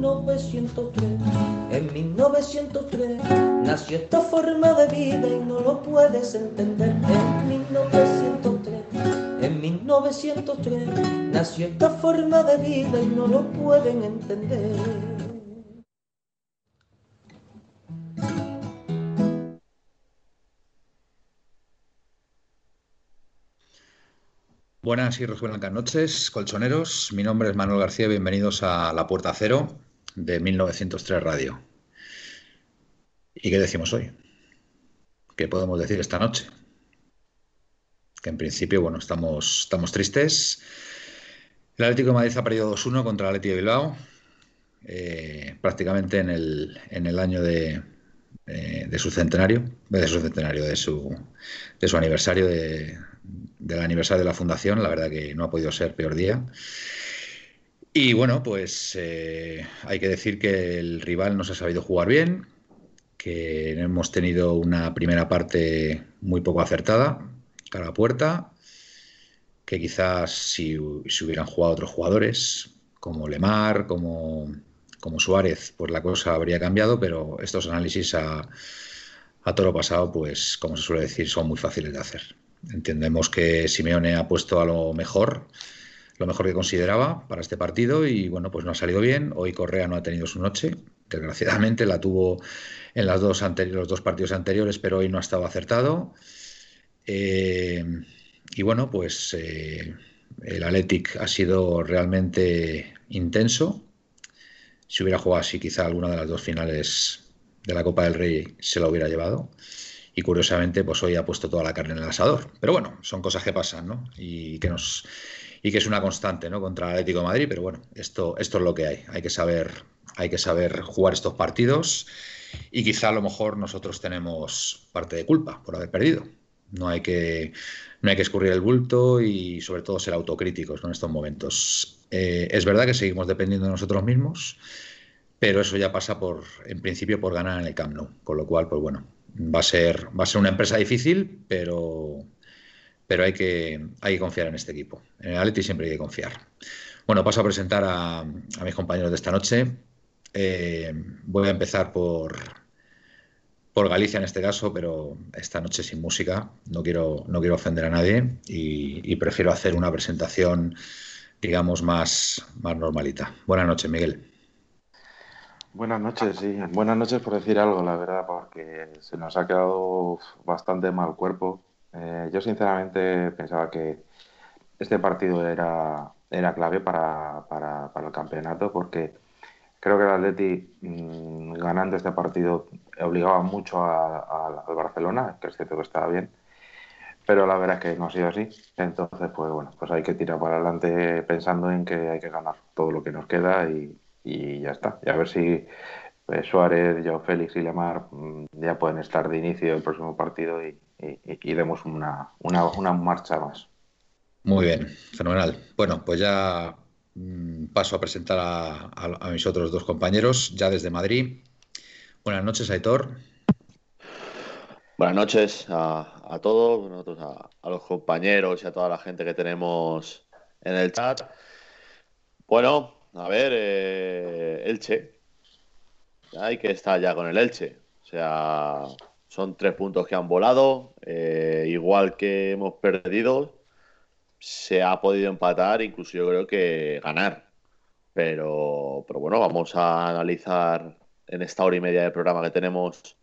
1903. En 1903 nació esta forma de vida y no lo puedes entender. En 1903, en 1903 nació esta forma de vida y no lo pueden entender. Buenas y blancas noches, colchoneros. Mi nombre es Manuel García. Bienvenidos a La Puerta Cero de 1903 Radio. ¿Y qué decimos hoy? ¿Qué podemos decir esta noche? Que en principio, bueno, estamos, estamos tristes. El Atlético de Madrid ha perdido 2-1 contra el Atlético de Bilbao, eh, prácticamente en el, en el año de, de su centenario, de su centenario, de su, de su aniversario de, del aniversario de la fundación, la verdad que no ha podido ser peor día. Y bueno, pues eh, hay que decir que el rival nos ha sabido jugar bien, que hemos tenido una primera parte muy poco acertada, cara a puerta, que quizás si, hubieran jugado otros jugadores, como Lemar, como, como Suárez, pues la cosa habría cambiado, pero estos análisis a, a toro pasado, pues como se suele decir, son muy fáciles de hacer. Entendemos que Simeone ha puesto a lo mejor, lo mejor que consideraba para este partido y bueno, pues no ha salido bien. Hoy Correa no ha tenido su noche, desgraciadamente la tuvo en las dos los dos partidos anteriores, pero hoy no ha estado acertado. Eh, y bueno, pues eh, el Athletic ha sido realmente intenso. Si hubiera jugado así, quizá alguna de las dos finales de la Copa del Rey se la hubiera llevado y curiosamente pues hoy ha puesto toda la carne en el asador. Pero bueno, son cosas que pasan, ¿no? Y que nos y que es una constante, ¿no? Contra el Atlético de Madrid, pero bueno, esto, esto es lo que hay. Hay que saber, hay que saber jugar estos partidos y quizá a lo mejor nosotros tenemos parte de culpa por haber perdido. No hay que, no hay que escurrir el bulto y sobre todo ser autocríticos en estos momentos. Eh, es verdad que seguimos dependiendo de nosotros mismos, pero eso ya pasa por, en principio, por ganar en el Camp Nou. Con lo cual, pues bueno, va a ser, va a ser una empresa difícil, pero, pero hay, que, hay que confiar en este equipo. En el Atleti siempre hay que confiar. Bueno, paso a presentar a, mis compañeros de esta noche. Eh, voy a empezar por, por Galicia en este caso, pero esta noche sin música. No quiero, no quiero ofender a nadie y, prefiero hacer una presentación, digamos, más, más normalita. Buenas noches, Miguel. Buenas noches, sí. Buenas noches por decir algo, la verdad, porque se nos ha quedado bastante mal cuerpo. Eh, yo sinceramente pensaba que este partido era, era clave para, para, para el campeonato porque creo que el Atleti mm, ganando este partido obligaba mucho al Barcelona, que es cierto que estaba bien, pero la verdad es que no ha sido así. Entonces, pues bueno, pues hay que tirar para adelante pensando en que hay que ganar todo lo que nos queda y, y ya está. Y a ver si pues, Suárez, Joao Félix y Lemar mm, ya pueden estar de inicio del próximo partido y, y, demos una, una, marcha más. Muy bien, fenomenal. Bueno, pues ya mm, paso a presentar a, mis otros dos compañeros, ya desde Madrid. Buenas noches, Aitor. Buenas noches a, todos, a, a, los compañeros y a toda la gente que tenemos en el chat. Bueno, a ver, eh, Elche. Hay que estar ya con el Elche. O sea, son tres puntos que han volado. Eh, igual que hemos perdido, se ha podido empatar, incluso yo creo que ganar. Pero, pero bueno, vamos a analizar en esta hora y media de programa que tenemos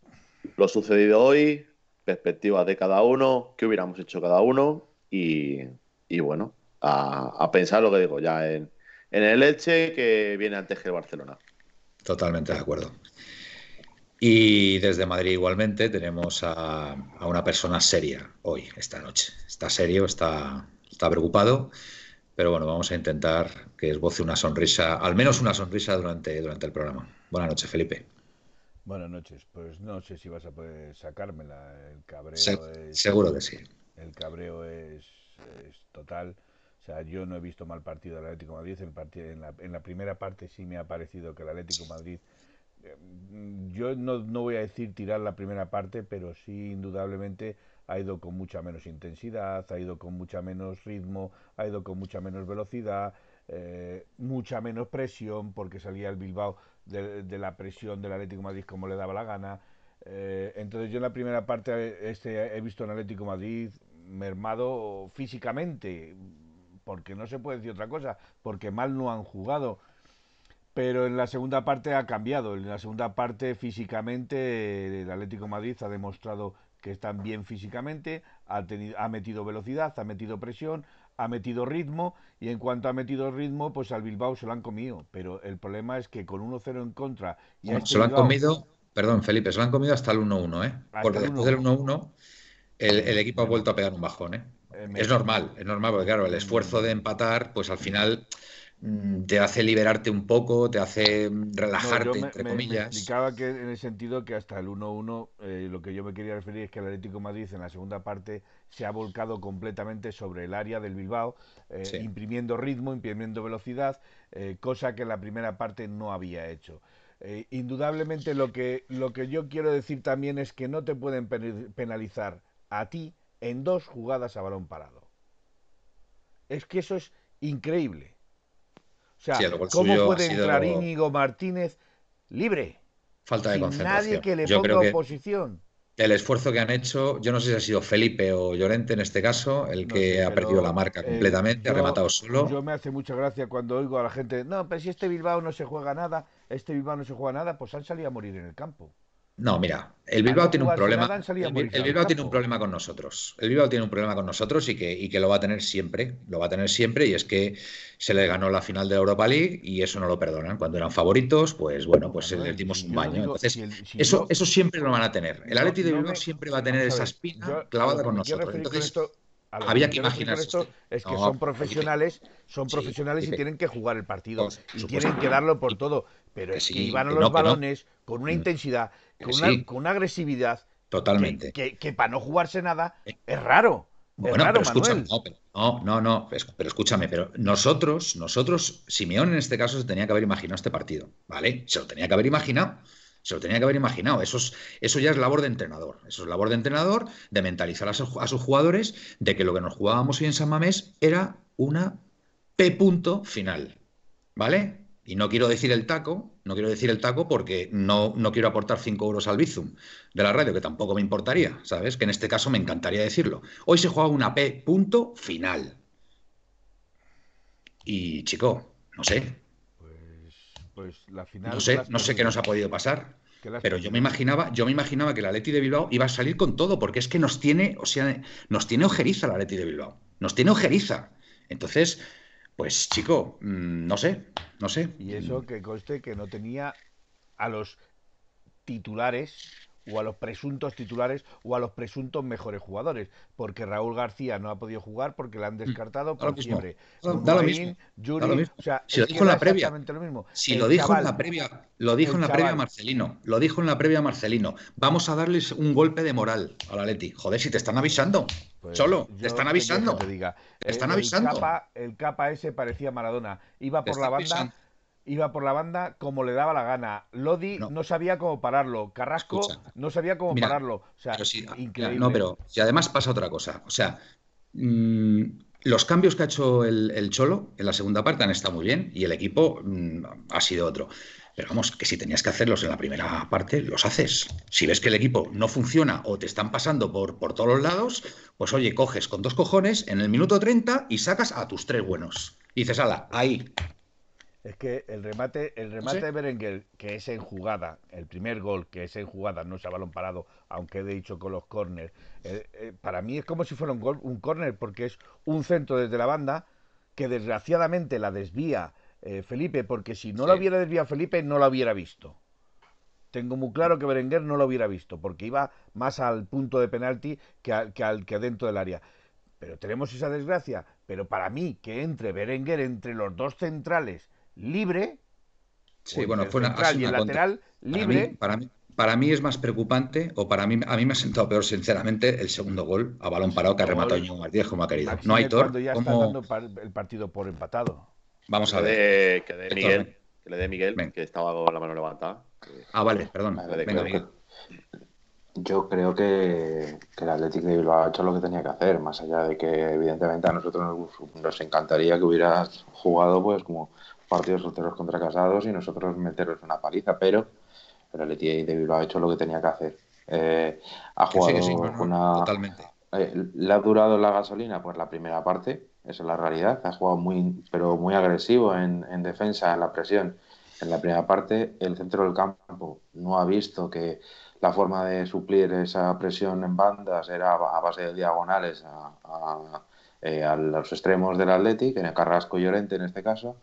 lo sucedido hoy, perspectivas de cada uno, qué hubiéramos hecho cada uno y, bueno, a, a pensar lo que digo ya en, en el Elche que viene antes que el Barcelona. Totalmente de acuerdo. Y desde Madrid igualmente tenemos a, una persona seria hoy, esta noche. Está serio, está, está preocupado, pero bueno, vamos a intentar que esboce una sonrisa, al menos una sonrisa durante, durante el programa. Buenas noches, Felipe. Buenas noches. Pues no sé si vas a poder sacármela. El cabreo es, Seguro que sí. El cabreo es, total. O sea, yo no he visto mal partido del Atlético de Madrid. El partido, en, la, en la primera parte sí me ha parecido que el Atlético de Madrid yo no, no, voy a decir tirar la primera parte, pero sí indudablemente ha ido con mucha menos intensidad, ha ido con mucha menos ritmo, ha ido con mucha menos velocidad, eh, mucha menos presión, porque salía el Bilbao de, la presión del Atlético Madrid como le daba la gana. Eh, entonces yo en la primera parte este, he visto en Atlético Madrid mermado físicamente, porque no se puede decir otra cosa, porque mal no han jugado. Pero en la segunda parte ha cambiado. En la segunda parte físicamente el Atlético Madrid ha demostrado que están bien físicamente, ha, tenido, ha metido velocidad, ha metido presión, ha metido ritmo y en cuanto ha metido ritmo, pues al Bilbao se lo han comido. Pero el problema es que con 1-0 en contra... Y este se lo han comido, perdón Felipe, se lo han comido hasta el 1-1, ¿eh? Porque después del 1-1 el, equipo ha vuelto a pegar un bajón, ¿eh? eh es normal, es normal, porque claro, el esfuerzo de empatar, pues al final Mm, te hace liberarte un poco, te hace relajarte, entre comillas. Me explicaba que en el sentido que hasta el 1-1, eh, lo que yo me quería referir es que el Atlético Madrid en la segunda parte se ha volcado completamente sobre el área del Bilbao, eh, imprimiendo ritmo, imprimiendo velocidad, eh, cosa que en la primera parte no había hecho. indudablemente lo que, lo que yo quiero decir también es que no te pueden penalizar a ti en dos jugadas a balón parado. Es que eso es increíble. O sea, ¿cómo puede entrar Íñigo Martínez libre? Falta de sin concentración. Nadie que le ponga oposición. El esfuerzo que han hecho, yo no sé si ha sido Felipe o Llorente en este caso, el que ha perdido la marca eh, completamente, ha rematado solo. Yo me hace mucha gracia cuando oigo a la gente, no, pero si este Bilbao no se juega nada, este Bilbao no se juega nada, pues han salido a morir en el campo. No, mira, el Bilbao tiene un problema. El, Bilbao tiene un problema con nosotros. El Bilbao tiene un problema con nosotros y que, y que lo va a tener siempre. Lo va a tener siempre y es que se le ganó la final de Europa League y eso no lo perdonan. Cuando eran favoritos, pues bueno, pues le dimos un baño. Entonces, eso, eso siempre lo van a tener. El Atleti de Bilbao siempre va a tener esa espina clavada con nosotros. Entonces, había que imaginar esto es que son profesionales, son profesionales y tienen que jugar el partido y tienen que darlo por todo. Pero es que iban a los balones con una mm. intensidad con, una, agresividad. Totalmente. Que, para no jugarse nada es raro. Bueno, pero escúchame, no, no, no, pero escúchame, pero nosotros, nosotros, Simeón en este caso se tenía que haber imaginado este partido, ¿vale? Se lo tenía que haber imaginado. Se lo tenía que haber imaginado. Eso, es, eso ya es labor de entrenador. Eso es labor de entrenador, de mentalizar a, a sus jugadores de que lo que nos jugábamos hoy en San Mamés era una P punto final. ¿Vale? Y no quiero decir el taco, no quiero decir el taco porque no, no quiero aportar 5 euros al Bizum de la radio, que tampoco me importaría, ¿sabes? Que en este caso me encantaría decirlo. Hoy se juega una P punto final. Y chico, no sé. Pues, pues la final. No sé, no sé qué nos ha podido pasar. Pero yo me imaginaba, yo me imaginaba que la Leti de Bilbao iba a salir con todo, porque es que nos tiene, o sea, nos tiene ojeriza la Leti de Bilbao. Nos tiene ojeriza. Entonces, pues chico, mm, no sé, no sé. Y eso que conste que no tenía a los titulares o a los presuntos titulares o a los presuntos mejores jugadores, porque Raúl García no ha podido jugar porque le han mm, descartado por fiebre. Da lo mismo. O sea, si lo dijo en la previa. Si lo dijo en la previa, lo dijo en la previa Marcelino, lo dijo en la previa Marcelino. Vamos a darles un golpe de moral a la Leti. Joder, si te están avisando. Pues Solo, te están avisando. Te, diga. están avisando. El capa, ese parecía Maradona. Iba por la banda iba por la banda como le daba la gana. Lodi no, sabía cómo pararlo. Carrasco no sabía cómo pararlo. O sea, increíble. No, pero si además pasa otra cosa. O sea, mm, los cambios que ha hecho el, Cholo en la segunda parte han estado muy bien y el equipo mm, ha sido otro. Pero vamos, que si tenías que hacerlos en la primera parte, los haces. Si ves que el equipo no funciona o te están pasando por, por todos los lados, pues oye, coges con dos cojones en el minuto 30 y sacas a tus tres buenos. Y dices, ala, ahí, es que el remate, el remate de Berenguer, que es en jugada, el primer gol que es en jugada, no es a balón parado, aunque he dicho con los corners, eh, eh, para mí es como si fuera un gol, un córner, porque es un centro desde la banda que desgraciadamente la desvía eh, Felipe, porque si no lo hubiera desviado Felipe, no lo hubiera visto. Tengo muy claro que Berenguer no lo hubiera visto, porque iba más al punto de penalti que, que, al, que dentro del área. Pero tenemos esa desgracia pero para mí que entre Berenguer entre los dos centrales libre, sí, bueno, fue una, y el lateral libre. Para mí, para mí, es más preocupante, o para mí, a mí me ha sentado peor, sinceramente, el segundo gol a balón parado que ha rematado Íñigo Martínez como ha querido. no hay Tor. ya está dando el partido por empatado. Vamos a ver. Que de Miguel, que le dé Miguel, que estaba con la mano levantada. Ah, vale, perdón. Venga, Miguel. Yo creo que, el Atlético de Bilbao ha hecho lo que tenía que hacer, más allá de que evidentemente a nosotros nos, encantaría que hubieras jugado pues como partidos solteros contra casados y nosotros meterles una paliza, pero el Atlético de Bilbao ha hecho lo que tenía que hacer. Eh, ha jugado una... Totalmente. Eh, le ha durado la gasolina pues la primera parte, esa es la realidad. Ha jugado muy, pero muy agresivo en, en defensa, en la presión. En la primera parte, el centro del campo no ha visto que la forma de suplir esa presión en bandas era a base de diagonales a, eh, los extremos del Athletic, en el Carrasco y Llorente en este caso.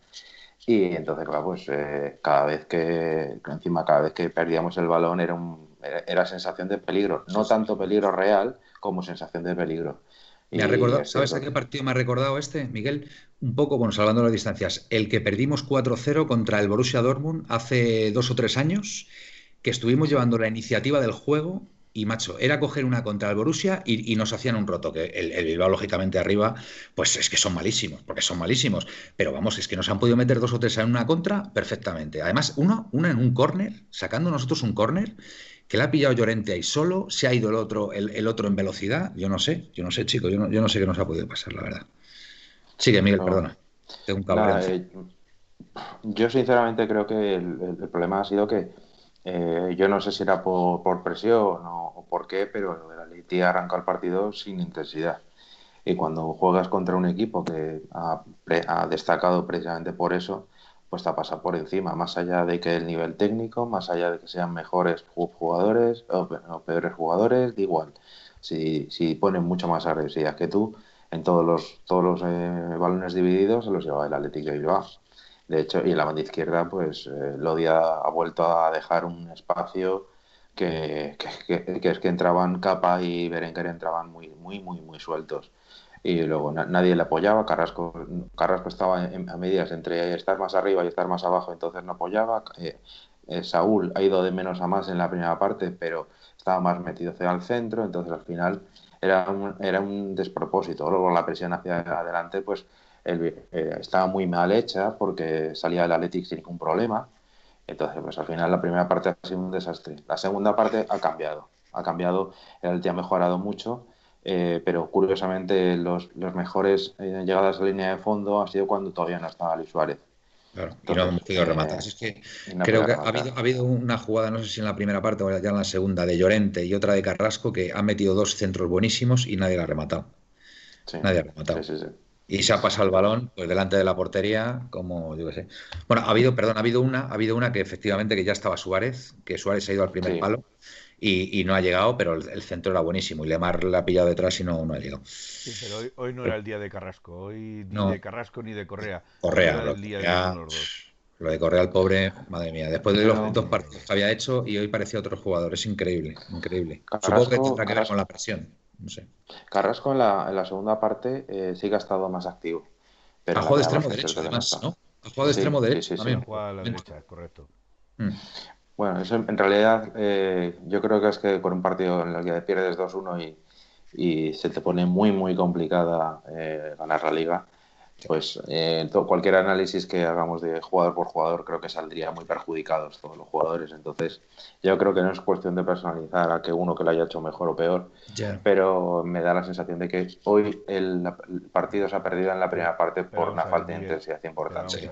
Y entonces, claro, pues eh, cada vez que, encima, cada vez que perdíamos el balón era, un, era, sensación de peligro. No tanto peligro real como sensación de peligro. Me ha recordado, ¿Sabes a qué partido me ha recordado este, Miguel? Un poco, bueno, salvando las distancias. El que perdimos 4-0 contra el Borussia Dortmund hace dos o tres años que estuvimos llevando la iniciativa del juego y macho, era coger una contra el Borussia y, nos hacían un roto, que el, Bilbao lógicamente arriba, pues es que son malísimos, porque son malísimos, pero vamos, es que nos han podido meter dos o tres en una contra perfectamente. Además, uno, una en un córner, sacando nosotros un córner, que le ha pillado Llorente ahí solo, se ha ido el otro, el, otro en velocidad, yo no sé, yo no sé, chico, yo no, yo no sé qué nos ha podido pasar, la verdad. Sigue, Miguel, perdona. Tengo un eh, yo sinceramente creo que el problema ha sido que eh, yo no sé si era por, presión o, por qué, pero el Atleti arranca el partido sin intensidad. Y cuando juegas contra un equipo que ha, destacado precisamente por eso, pues te pasa por encima, más allá de que el nivel técnico, más allá de que sean mejores jugadores o, peores jugadores, da igual. Si, si ponen mucho más agresividad que tú, en todos los, todos los eh, balones divididos se los lleva el Atlético de Bilbao. De hecho, y la banda izquierda, pues eh, Lodia ha vuelto a dejar un espacio que, es que entraban Capa y Berenguer entraban muy, muy, muy, muy sueltos. Y luego nadie le apoyaba, Carrasco, Carrasco estaba a medias entre estar más arriba y estar más abajo, entonces no apoyaba. Eh, eh, Saúl ha ido de menos a más en la primera parte, pero estaba más metido hacia el centro, entonces al final era un, era un despropósito. Luego la presión hacia adelante, pues eh, estaba muy mal hecha porque salía el Athletic sin ningún problema. Entonces, pues al final la primera parte ha sido un desastre. La segunda parte ha cambiado. Ha cambiado, el Athletic ha mejorado mucho, eh, pero curiosamente los, los mejores eh, llegadas a la línea de fondo ha sido cuando todavía no estaba Luis Suárez. Claro, y no hemos podido rematar. es que creo que ha habido, ha habido, una jugada, no sé si en la primera parte o ya en la segunda, de Llorente y otra de Carrasco, que han metido dos centros buenísimos y nadie la ha rematado. nadie ha rematado. Sí, sí, y se ha pasado el balón pues delante de la portería como yo qué sé. Bueno ha habido perdón ha habido una ha habido una que efectivamente que ya estaba Suárez que Suárez ha ido al primer palo y, no ha llegado pero el, centro era buenísimo y Lemar la ha pillado detrás y no, no ha llegado. Sí pero hoy, no era el día de Carrasco hoy ni de Carrasco ni de Correa. Correa lo, lo de Correa al pobre madre mía después de los dos partidos que había hecho y hoy parecía otro jugador es increíble increíble. Supongo que tendrá que ver con la presión Carrasco en la, en la segunda parte eh, sí que ha estado más activo. Pero ha jugado de extremo derecho, además, ¿no? Ha jugado de extremo derecho. Sí, sí, a la derecha, correcto. Mm. Bueno, eso en realidad eh, yo creo que es que con un partido en el que pierdes 2-1 y, y, se te pone muy, muy complicada eh, ganar la liga, pues eh, cualquier análisis que hagamos de jugador por jugador creo que saldría muy perjudicados todos los jugadores. Entonces, yo creo que no es cuestión de personalizar a que uno que lo haya hecho mejor o peor, pero me da la sensación de que hoy el, partido se ha perdido en la primera parte por una falta de intensidad importante.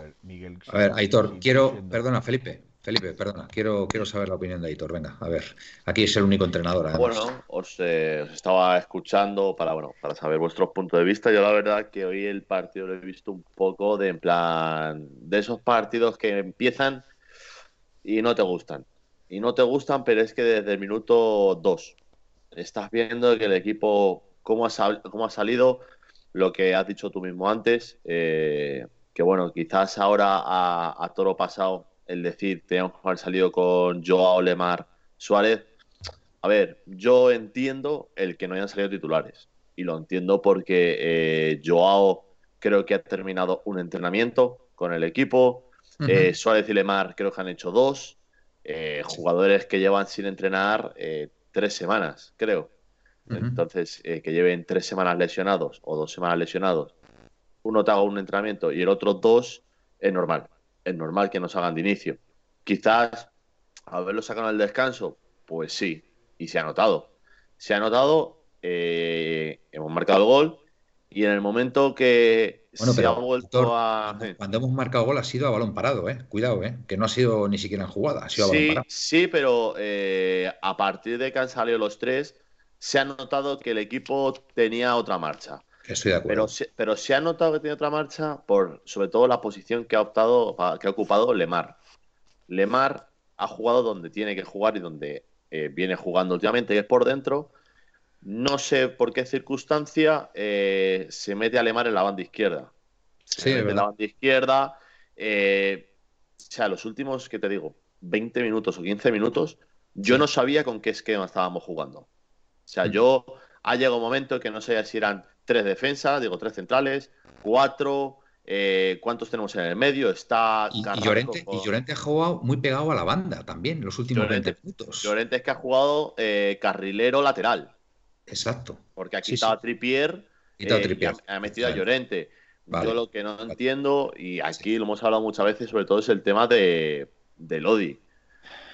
A ver, Aitor, quiero, perdona, Felipe, Felipe, perdona, quiero, quiero saber la opinión de Aitor. Venga, a ver, aquí es el único entrenador. Bueno, eh, os, estaba escuchando para, bueno, para saber vuestros puntos de vista. Yo la verdad que hoy el partido lo he visto un poco de en plan de esos partidos que empiezan y no te gustan. Y no te gustan, pero es que desde el minuto 2 estás viendo que el equipo, cómo ha, ha salido, lo que has dicho tú mismo antes, eh, que bueno, quizás ahora a, a toro pasado el decir teníamos que haber salido con Joao Lemar Suárez. A ver, yo entiendo el que no hayan salido titulares. Y lo entiendo porque eh, Joao creo que ha terminado un entrenamiento con el equipo. Eh, Suárez y Lemar creo que han hecho dos. Eh, jugadores que llevan sin entrenar eh, tres semanas, creo. Entonces, que lleven tres semanas lesionados o dos semanas lesionados, uno te haga un entrenamiento y el otro dos, es normal. Es normal que nos hagan de inicio. Quizás haberlo sacado al descanso, pues sí, y se ha notado. Se ha notado, hemos marcado el gol, y en el momento que se ha vuelto a. Cuando, hemos marcado gol ha sido a balón parado, ¿eh? Cuidado, ¿eh? Que no ha sido ni siquiera en jugada, ha sido a balón parado. Sí, pero eh, a partir de que han salido los tres, se ha notado que el equipo tenía otra marcha. Estoy de acuerdo. Pero, pero se ha notado que tiene otra marcha por, sobre todo, la posición que ha optado, que ha ocupado Lemar. Lemar ha jugado donde tiene que jugar y donde eh, viene jugando últimamente, que es por dentro no sé por qué circunstancia eh, se mete a Alemán en la banda izquierda. Se mete en la banda izquierda. Eh, o sea, los últimos, ¿qué te digo? 20 minutos o 15 minutos, yo no sabía con qué esquema estábamos jugando. O sea, mm. yo ha llegado un momento que no sé si eran tres defensas, digo tres centrales, cuatro, eh, ¿Cuántos tenemos en el medio? Está y, Llorente, ha jugado muy pegado a la banda también en los últimos 20 minutos. Llorente es que ha jugado carrilero lateral. Exacto. Porque ha quitado a Tripier, eh, ha, metido a Llorente. Yo lo que no entiendo, y aquí lo hemos hablado muchas veces, sobre todo es el tema de, Lodi.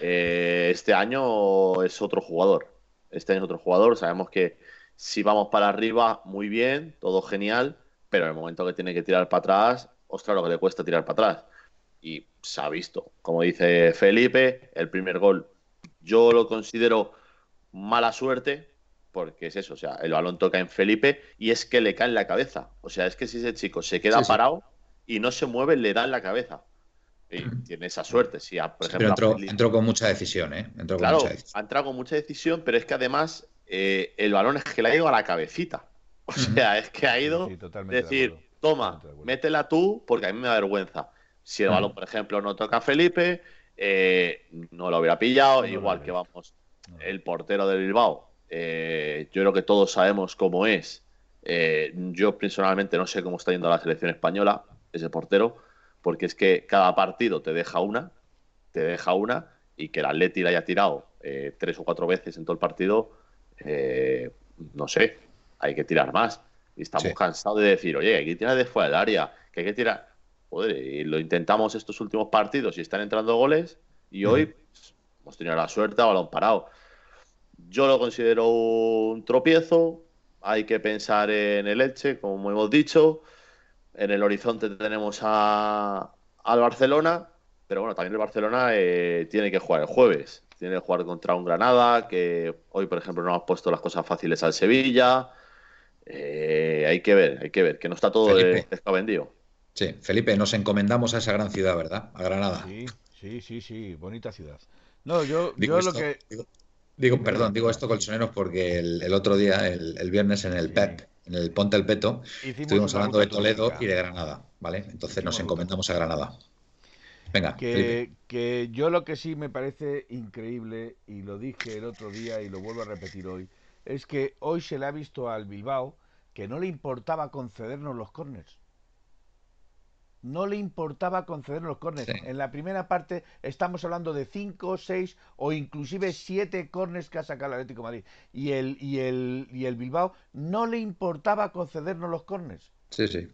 Eh, este año es otro jugador. Este año es otro jugador. Sabemos que si vamos para arriba, muy bien, todo genial, pero en el momento que tiene que tirar para atrás, ostras, lo que le cuesta tirar para atrás. Y se ha visto. Como dice Felipe, el primer gol yo lo considero mala suerte, porque es eso, o sea, el balón toca en Felipe y es que le cae en la cabeza. O sea, es que si ese chico se queda parado y no se mueve, le da en la cabeza. Y tiene esa suerte. Si, por ejemplo, pero entró, con mucha decisión, ¿eh? Entró claro, ha entrado con mucha decisión, pero es que además eh, el balón es que le ha ido a la cabecita. O sea, es que ha ido decir, toma, métela tú, porque a mí me da vergüenza. Si el balón, por ejemplo, no toca a Felipe, eh, no lo hubiera pillado, igual que vamos, el portero del Bilbao eh, yo creo que todos sabemos cómo es. Eh, yo personalmente no sé cómo está yendo la selección española, ese portero, porque es que cada partido te deja una, te deja una, y que el Atleti la haya tirado tres o cuatro veces en todo el partido, no sé, hay que tirar más. Y estamos cansados de decir, oye, hay que tirar de fuera del área, que hay que tirar. Joder, y lo intentamos estos últimos partidos y están entrando goles, y hoy pues, hemos tenido la suerte balón parado. Yo lo considero un tropiezo. Hay que pensar en el Elche, como hemos dicho. En el horizonte tenemos a, al Barcelona, pero bueno, también el Barcelona eh, tiene que jugar el jueves. Tiene que jugar contra un Granada, que hoy, por ejemplo, no ha puesto las cosas fáciles al Sevilla. Eh, hay que ver, hay que ver, que no está todo descabendido. Sí, Felipe, nos encomendamos a esa gran ciudad, ¿verdad? A Granada. Sí, sí, sí, sí bonita ciudad. No, yo, yo lo que. Digo, perdón, digo esto colchoneros porque el, otro día, el, viernes en el PEP, en el Ponte el Peto, estuvimos hablando de Toledo y de Granada, ¿vale? Entonces nos encomendamos a Granada. Venga. Que, que yo lo que sí me parece increíble, y lo dije el otro día y lo vuelvo a repetir hoy, es que hoy se le ha visto al Bilbao que no le importaba concedernos los corners no le importaba conceder los córneres. En la primera parte estamos hablando de 5, 6 o inclusive 7 córneres que ha sacado el Atlético Madrid. Y el, y, el, y el Bilbao no le importaba concedernos los córneres. Sí, sí.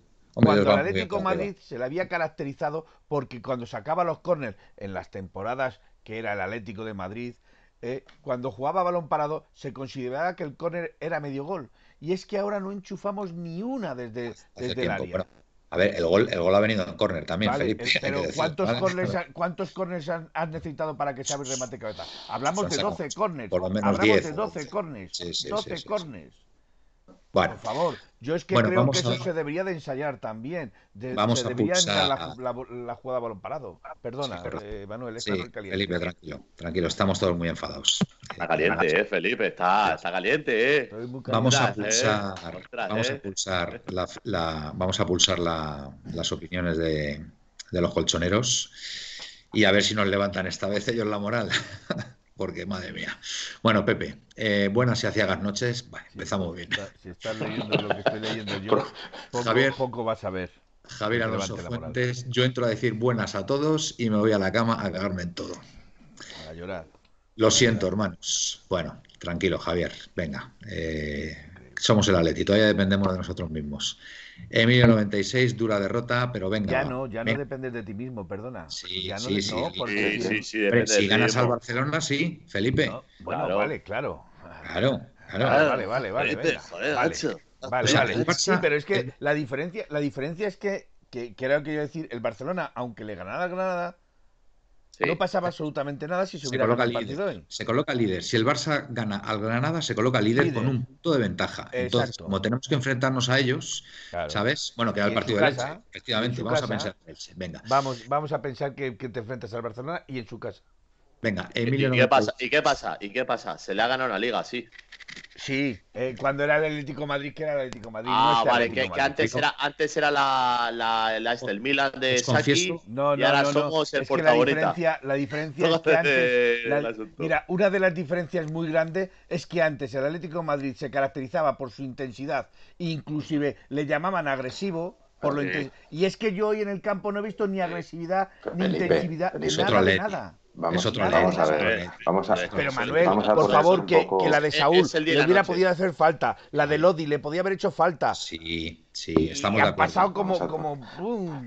Cuando el Atlético Madrid se le había caracterizado porque cuando sacaba los córneres en las temporadas que era el Atlético de Madrid, eh, cuando jugaba balón parado se consideraba que el córner era medio gol. Y es que ahora no enchufamos ni una desde, desde el área. A ver, el gol, el gol ha venido en córner también, Felipe. Pero ¿cuántos, corners, ¿cuántos corners han, necesitado para que se el remate cabeza? Hablamos de 12 corners. Por lo menos Hablamos de 12 corners. 12 corners. Bueno, Por favor, yo es que creo que eso se debería de ensayar también. vamos se debería a la, la, jugada balón parado. Perdona, eh, Manuel, sí, Felipe, tranquilo, tranquilo, estamos todos muy enfadados. Está caliente, eh, Felipe, está, está caliente, eh. Vamos a pulsar, vamos a pulsar, la, vamos a pulsar las opiniones de, de los colchoneros y a ver si nos levantan esta vez ellos la moral. porque madre mía. Bueno, Pepe, eh, buenas y aciagas noches. Vale, empezamos bien. Si estás leyendo lo que estoy leyendo yo, poco, Javier. poco vas a ver. Javier Alonso. Fuentes, yo entro a decir buenas a todos y me voy a la cama a cagarme en todo. A llorar. Lo siento, hermanos. Bueno, tranquilo, Javier. Venga. eh, somos el Atleti, todavía dependemos de nosotros mismos. Emilio 96, dura derrota, pero venga. Ya no, ya no Venga. dependes de ti mismo, perdona. Sí, ya no, sí, de- sí, no, sí, porque Sí, sí, sí, Hombre, depende si ganas al. Barcelona, sí, Felipe. No, bueno, Claro. vale, claro. Claro, claro. Vale, vale, vale, vale, Felipe, venga, joder, vale. Vale, O sea, vale. sí, pero es que el- la diferencia, la diferencia es que, que, que era lo que yo iba a decir, el Barcelona, aunque le ganara al Granada, Sí. no pasaba absolutamente nada si se Se hubiera coloca líder. hoy. Se coloca líder. Si el Barça gana al Granada, se coloca líder, Líder. con un punto de ventaja. Entonces, Exacto. como tenemos que enfrentarnos a ellos, Claro. ¿sabes? Bueno, queda el partido de Elche. Efectivamente, vamos a pensar en Elche. Venga, Vamos, vamos a pensar que, que te enfrentas al Barcelona y en su casa. Venga. ¿Y, Emilio y qué 96. pasa? ¿Y qué pasa? ¿Y qué pasa? Se le ha ganado una liga, sí. Sí, eh, cuando era el Atlético de Madrid, que era el Atlético de Madrid. no Ah, vale, Atlético que, antes era, antes era la, la, la este, el Milan de Saki confieso- No, y no, ahora no, no. somos el Es que la diferencia, la diferencia es que antes. la- mira, una de las diferencias muy grandes es que antes el Atlético de Madrid se caracterizaba por su intensidad, inclusive le llamaban agresivo. Por lo inten- Y es que yo hoy en el campo no he visto ni agresividad ni Felipe, intensividad, Felipe. Nada de nada. Vamos, Es otro vamos a es ver. Vamos a, Pero Manuel, vamos a por favor, que, poco- que la de Es- Saúl es de le hubiera podido hacer falta, la de Lodi le podía haber hecho falta. Sí, sí, estamos y de acuerdo. pasado como, Vamos a- como.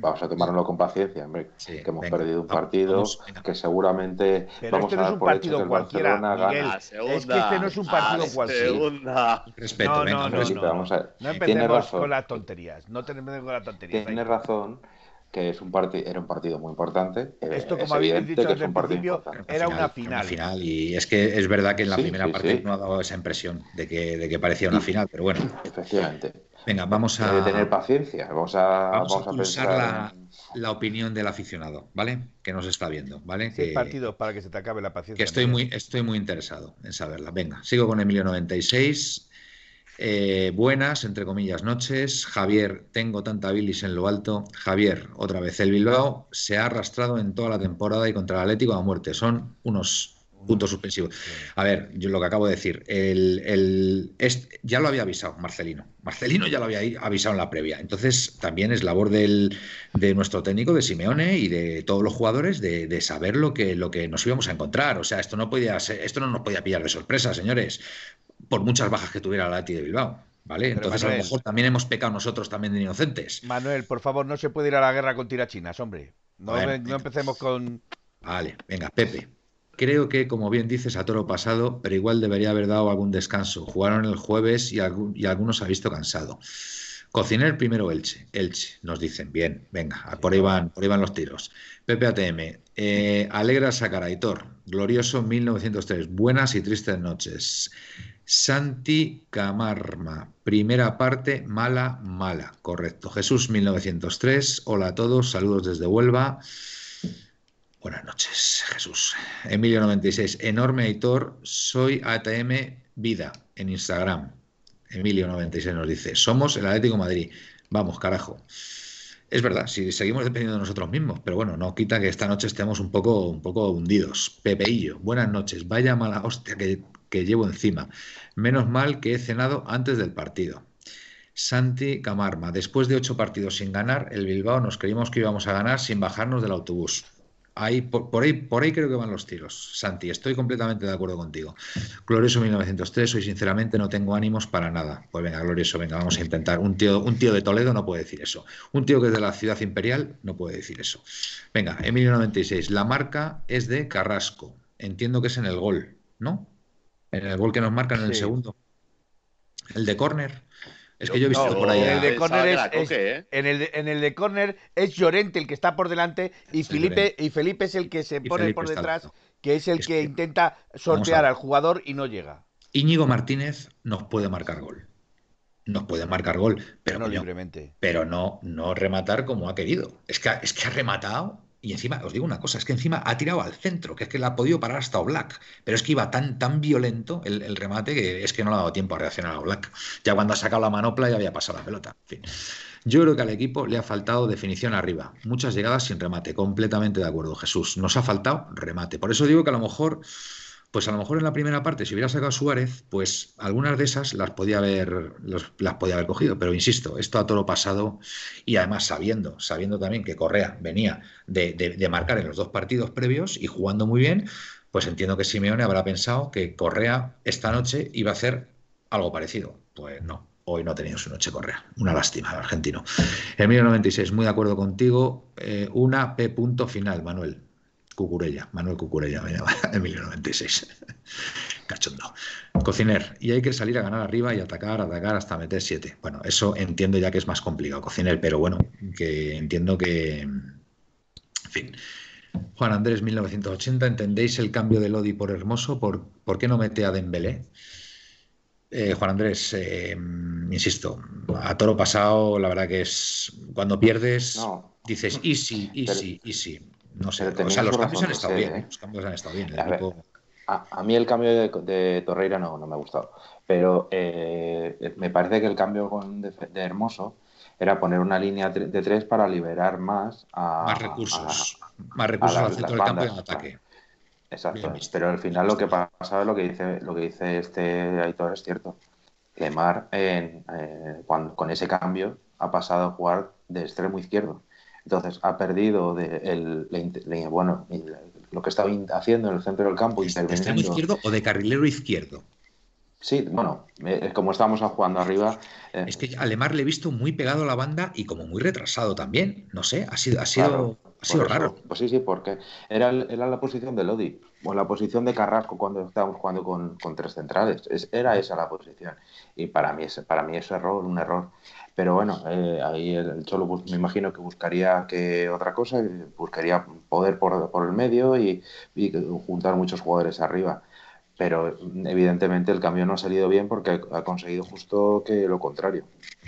Vamos a tomárnoslo con paciencia, hombre. Sí, que hemos venga, perdido un vamos, partido vamos, venga. que seguramente Pero vamos este no a es un partido cualquiera. Miguel. Es que este no es un partido a cualquiera. Respeto, No, venga, no, hombre, no, no. vamos a ver. No empecemos con las tonterías. No tenemos con las tonterías. Tiene razón que es un era un partido muy importante. Esto, es como habéis evidente dicho que desde es un el partido principio, era una final. final. Y es que es verdad que en la Sí, primera sí, parte sí. no ha dado esa impresión de que, de que parecía una final, pero bueno. Efectivamente. Venga, vamos a, Hay que tener paciencia. Vamos a, vamos vamos a a pensar. la, en- la opinión del aficionado, ¿vale? Que nos está viendo, ¿vale? Que, partidos para que se te acabe la paciencia. que estoy, muy, estoy muy interesado en saberla. Venga, sigo con Emilio 96. Eh, buenas, entre comillas, noches. Javier, tengo tanta bilis en lo alto. Javier, otra vez, el Bilbao se ha arrastrado en toda la temporada y contra el Atlético a muerte. Son unos puntos suspensivos. A ver, yo lo que acabo de decir, el, el- es- ya lo había avisado Marcelino. Marcelino ya lo había avisado en la previa. Entonces, también es labor del, de nuestro técnico, de Simeone y de todos los jugadores, de, de saber lo que, lo que nos íbamos a encontrar. O sea, esto no podía ser- esto no nos podía pillar de sorpresa, señores, por muchas bajas que tuviera la Lati de Bilbao. ¿Vale? Pero, Entonces, a lo mejor también hemos pecado nosotros también de inocentes. Manuel, por favor, no se puede ir a la guerra con tirachinas, hombre. No, Bueno, no empecemos con. Vale, venga, Pepe. Creo que, como bien dices, a toro pasado, pero igual debería haber dado algún descanso. Jugaron el jueves y, algunos ha visto cansado. Cociner primero Elche. Elche, nos dicen. Bien, venga, por ahí van, por ahí van los tiros. Pepe ATM. Eh, Alegra Sacaraitor. Glorioso 1903. Buenas y tristes noches. Santi Camarma. Primera parte, mala, mala. Correcto. Jesús 1903. Hola a todos. Saludos desde Huelva. Buenas noches, Jesús. Emilio96, enorme Aitor, soy ATM Vida en Instagram. Emilio96 nos dice, somos el Atlético Madrid. Vamos, carajo. Es verdad, si seguimos dependiendo de nosotros mismos, pero bueno, no quita que esta noche estemos un poco, un poco hundidos. Pepeillo, buenas noches. Vaya mala hostia que, que llevo encima. Menos mal que he cenado antes del partido. Santi Camarma, después de ocho partidos sin ganar, el Bilbao nos creímos que íbamos a ganar sin bajarnos del autobús. Ahí, por, por ahí, por ahí creo que van los tiros, Santi. Estoy completamente de acuerdo contigo. Glorioso 1903, hoy sinceramente no tengo ánimos para nada. Pues venga, Glorioso, venga, vamos a intentar. Un tío, un tío de Toledo no puede decir eso. Un tío que es de la ciudad imperial no puede decir eso. Venga, Emilio 96, la marca es de Carrasco. Entiendo que es en el gol, ¿no? En el gol que nos marcan en el segundo. El de córner. Es que yo he visto No, por ahí. en el a- de Pensaba córner que es, era es- Coque, ¿eh? en el de, en el de córner es Llorente el que está por delante y Sí, Felipe y Felipe es el que se Y pone Felipe por detrás, que es el Es que, que- intenta sortear al jugador y no llega. Íñigo Martínez nos puede marcar gol. Nos puede marcar gol, pero, no coño, libremente. pero no, no rematar como ha querido. Es que, es que ha rematado y encima, os digo una cosa, es que encima ha tirado al centro, que es que le ha podido parar hasta Oblak. Pero es que iba tan, tan violento el, el remate que es que no le ha dado tiempo a reaccionar a Oblak. Ya cuando ha sacado la manopla ya había pasado la pelota. En fin. Yo creo que al equipo le ha faltado definición arriba. Muchas llegadas sin remate. Completamente de acuerdo, Jesús. Nos ha faltado remate. Por eso digo que a lo mejor Pues a lo mejor en la primera parte, si hubiera sacado Suárez, pues algunas de esas las podía haber, las podía haber cogido. Pero insisto, esto a todo lo pasado y además sabiendo, sabiendo también que Correa venía de, de marcar en los dos partidos previos y jugando muy bien, pues entiendo que Simeone habrá pensado que Correa esta noche iba a hacer algo parecido. Pues no, hoy no ha tenido su noche Correa. Una lástima, el argentino. Emilio 96, muy de acuerdo contigo. Eh, una P punto final, Manuel. Cucurella, Manuel Cucurella me llama, Emilio 96. Cachondo. Cociner, y hay que salir a ganar arriba y atacar, atacar hasta meter siete. Bueno, eso entiendo ya que es más complicado, Cociner, pero bueno, que entiendo que. En fin. Juan Andrés, 1980, ¿entendéis el cambio de Lodi por Hermoso? ¿Por, ¿por qué no mete a Dembélé? Eh, Juan Andrés, eh, insisto, a toro pasado, la verdad que es cuando pierdes, dices easy, easy, easy. No sé, o sea, los cambios han estado bien. ¿eh? Los cambios han estado bien. A, mí el cambio de, Torreira no, me ha gustado, pero me parece que el cambio con, de, Hermoso era poner una línea de tres para liberar más a. Más recursos. más recursos al centro del campo y al ataque. Exacto, pero al final lo que pasa es lo que dice, lo que dice este Aitor es cierto. Lemar, eh, cuando, con ese cambio, ha pasado a jugar de extremo izquierdo. Entonces ha perdido de el, bueno, lo que estaba haciendo en el centro del campo. ¿De extremo izquierdo o de carrilero izquierdo? Sí, bueno, eh, como estábamos jugando arriba. Eh, es que a Lemar le he visto muy pegado a la banda y como muy retrasado también. No sé, ha sido, ha sido, ha sido raro. Pues sí, sí, porque era, era la posición de Lodi, o la posición de Carrasco cuando estábamos jugando con, tres centrales. era esa la posición. Y para mí, es, para mí es error, un error. Pero bueno, eh, ahí el, Cholo me imagino que buscaría que otra cosa, buscaría poder por, por el medio y, y juntar muchos jugadores arriba pero evidentemente el cambio no ha salido bien porque ha conseguido justo que lo contrario,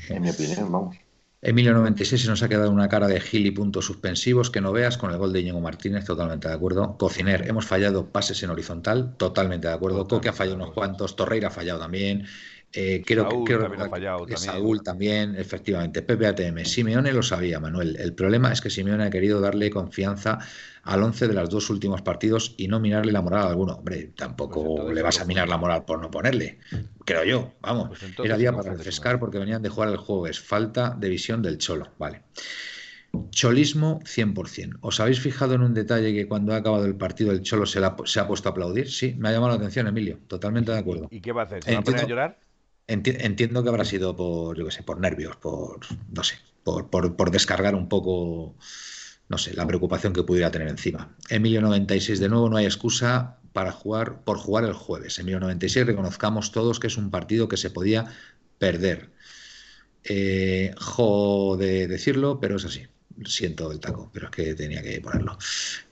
en mi opinión, vamos. Emilio 96 se nos ha quedado una cara de gil y puntos suspensivos que no veas con el gol de Íñigo Martínez, totalmente de acuerdo. Cociner, hemos fallado pases en horizontal, totalmente de acuerdo. Coque ha fallado unos cuantos, Torreira ha fallado también. Eh, creo, Saúl que, también ha fallado, Saúl también, efectivamente. PPATM, Simeone lo sabía, Manuel. El problema es que Simeone ha querido darle confianza al 11 de los dos últimos partidos y no minarle la moral a alguno. Hombre, tampoco pues le vas a minar la moral por no ponerle, creo yo. Vamos, pues era día para refrescar porque venían de jugar el jueves. Falta de visión del Cholo, vale. Cholismo 100%. ¿Os habéis fijado en un detalle que cuando ha acabado el partido el Cholo se, se ha puesto a aplaudir? Sí, me ha llamado la atención, Emilio. Totalmente de acuerdo. ¿Y qué va a hacer? ¿Se va a poner a llorar? Entiendo que habrá sido por, yo qué sé, por nervios, por, no sé, por, descargar un poco, no sé, la preocupación que pudiera tener encima. Emilio 96, de nuevo, no hay excusa para jugar, por jugar el jueves. Emilio 96, reconozcamos todos que es un partido que se podía perder. Eh, de decirlo, pero es así. Siento el taco, pero es que tenía que ponerlo.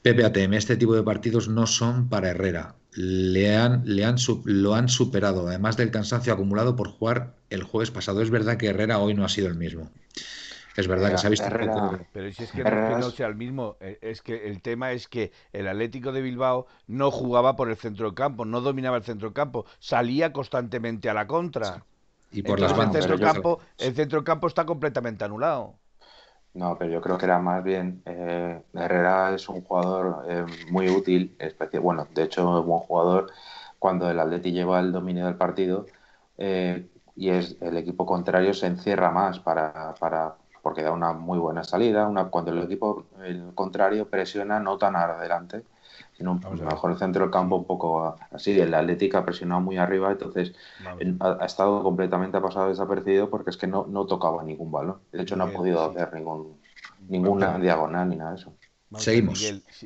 PPATM, este tipo de partidos no son para Herrera le han, le han, lo han superado, además del cansancio acumulado por jugar el jueves pasado. Es verdad que Herrera hoy no ha sido el mismo. Es verdad que se ha visto Pero si es que no, sea el mismo, eh, es que el tema es que el Atlético de Bilbao no jugaba por el centro del campo, no dominaba el centro del campo, salía constantemente a la contra. Y por las bandas. El centro, campo, el centro campo está completamente anulado. No, pero yo creo que era más bien. Eh, Herrera es un jugador eh, muy útil, especial, bueno, de hecho es buen jugador cuando el Atleti lleva el dominio del partido eh, y es el equipo contrario se encierra más para, para porque da una muy buena salida. Una, cuando el equipo el contrario presiona no tan adelante, sino mejor el centro del campo un poco así. El Atlético ha presionado muy arriba, entonces ha, estado completamente pasado desapercibido porque es que no, no tocaba ningún balón. De hecho, no ha podido hacer ningún, ninguna diagonal ni nada de eso. Seguimos.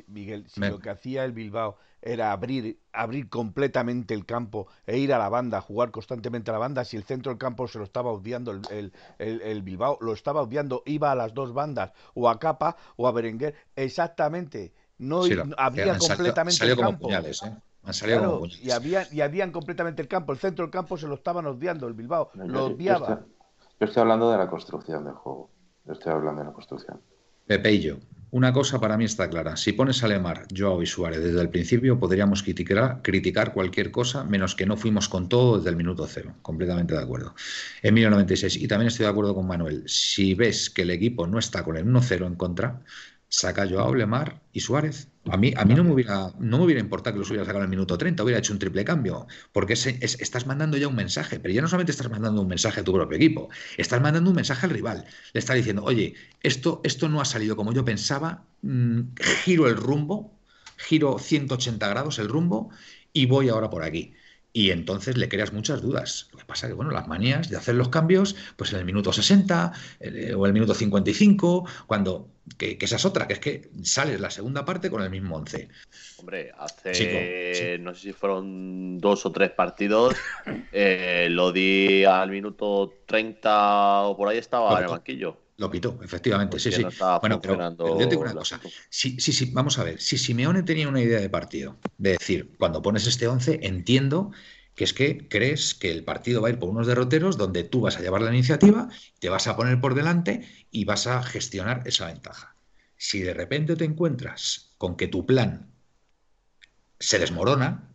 Miguel, si lo que hacía el Bilbao era abrir, abrir completamente el campo e ir a la banda, jugar constantemente a la banda, si el centro del campo se lo estaba odiando el, el, el, Bilbao, lo estaba odiando, iba a las dos bandas, o a Capa o a Berenguer, exactamente no había completamente el campo. ¿eh? y, había, y habían completamente el campo. El centro del campo se lo estaban odiando, el Bilbao. lo odiaba. Yo estoy, hablando de la construcción del juego. Yo estoy hablando de la construcción. Pepe y yo. Una cosa para mí está clara. Si pones a Lemar, Joao y Suárez desde el principio, podríamos criticar, criticar cualquier cosa, menos que no fuimos con todo desde el minuto cero. Completamente de acuerdo. Emilio 96. Y también estoy de acuerdo con Manuel. Si ves que el equipo no está con el 1-0 en contra, saca Joao, Lemar y Suárez A mí, a mí no, me hubiera, no me hubiera importado que los hubiera sacado en el minuto 30, hubiera hecho un triple cambio, porque estás mandando ya un mensaje, pero ya no solamente estás mandando un mensaje a tu propio equipo, estás mandando un mensaje al rival. Le estás diciendo, oye, esto, esto no ha salido como yo pensaba, mm, giro el rumbo, giro 180 grados el rumbo y voy ahora por aquí y entonces le creas muchas dudas. Lo que pasa que, bueno, las manías de hacer los cambios, pues en el minuto 60 eh, o el minuto 55, cuando, que, esa es otra, que es que sales la segunda parte con el mismo 11. Hombre, hace, no sé si fueron dos o tres partidos, eh, lo di al minuto 30 o por ahí estaba en el banquillo. Lo quitó, efectivamente, sí, sí. bueno, pero, yo tengo una cosa. Sí, sí, sí, vamos a ver. Si Simeone tenía una idea de partido, de decir, cuando pones este 11, entiendo que es que crees que el partido va a ir por unos derroteros donde tú vas a llevar la iniciativa, te vas a poner por delante y vas a gestionar esa ventaja. Si de repente te encuentras con que tu plan se desmorona,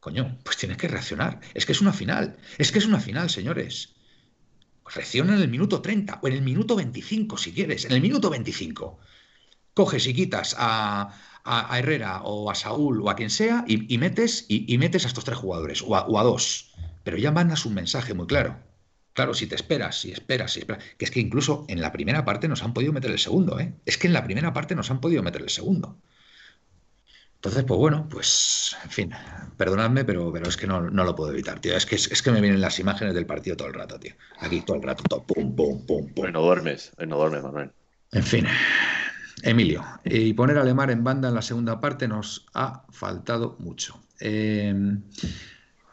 coño, pues tienes que reaccionar. Es que es una final, es que es una final, señores. Reacciona en el minuto 30 o en el minuto 25, si quieres, en el minuto 25. Coges y quitas a, Herrera o a Saúl o a quien sea y, metes, y, metes a estos tres jugadores o a, dos. Pero ya mandas un mensaje muy claro. Claro, si te esperas, si esperas, si esperas. Que es que incluso en la primera parte nos han podido meter el segundo, ¿eh? Es que en la primera parte nos han podido meter el segundo. Entonces, pues bueno, pues, en fin, perdonadme, pero, pero es que no, lo puedo evitar, tío. Es que, es, que me vienen las imágenes del partido todo el rato, tío. Aquí todo el rato, todo, pum, pum, pum, pum. no duermes, no duermes, Manuel. En fin, Emilio, y poner a Lemar en banda en la segunda parte nos ha faltado mucho. Eh,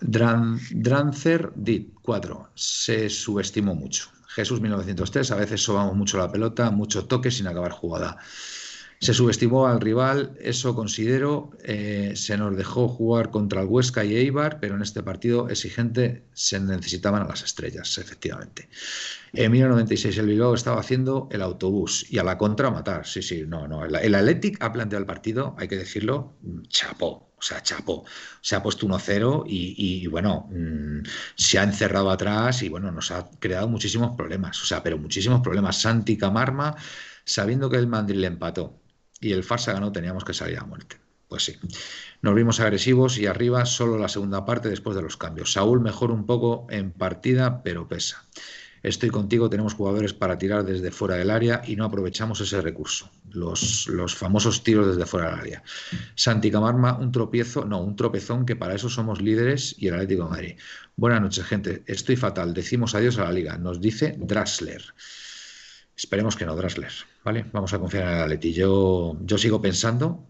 Drancer Dit 4, se subestimó mucho. Jesús 1903, a veces sobamos mucho la pelota, mucho toque sin acabar jugada. Se subestimó al rival, eso considero. Eh, se nos dejó jugar contra el Huesca y Eibar, pero en este partido exigente se necesitaban a las estrellas, efectivamente. En 1996 el Bilbao estaba haciendo el autobús y a la contra matar. Sí, sí, no, no. El, el Athletic ha planteado el partido, hay que decirlo, chapó. O sea, chapó. Se ha puesto 1-0 y, bueno, mm, se ha encerrado atrás y bueno, nos ha creado muchísimos problemas. O sea, pero muchísimos problemas. Santi Camarma, sabiendo que el Madrid le empató y el Farsa ganó, teníamos que salir a muerte. Pues sí. Nos vimos agresivos y arriba solo la segunda parte después de los cambios. Saúl mejor un poco en partida, pero pesa. Estoy contigo, tenemos jugadores para tirar desde fuera del área y no aprovechamos ese recurso. Los, los famosos tiros desde fuera del área. Santi Camarma, un tropiezo, no, un tropezón que para eso somos líderes y el Atlético Madrid. Buenas noches, gente. Estoy fatal. Decimos adiós a la liga. Nos dice Drasler. Esperemos que no, Drasler. ¿vale? Vamos a confiar en el Atleti. Yo, yo sigo pensando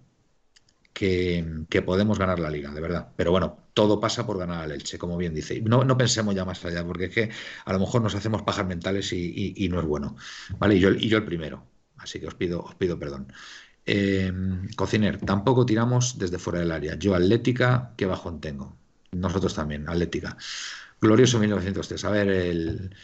que, podemos ganar la liga, de verdad. Pero bueno, todo pasa por ganar al Elche, como bien dice. No, no pensemos ya más allá, porque es que a lo mejor nos hacemos pajas mentales y, no es bueno. ¿Vale? Y yo, y yo el primero. Así que os pido, os pido perdón. Eh, cociner, tampoco tiramos desde fuera del área. Yo atlética, ¿qué bajón tengo? Nosotros también, atlética. Glorioso 1903. A ver, el,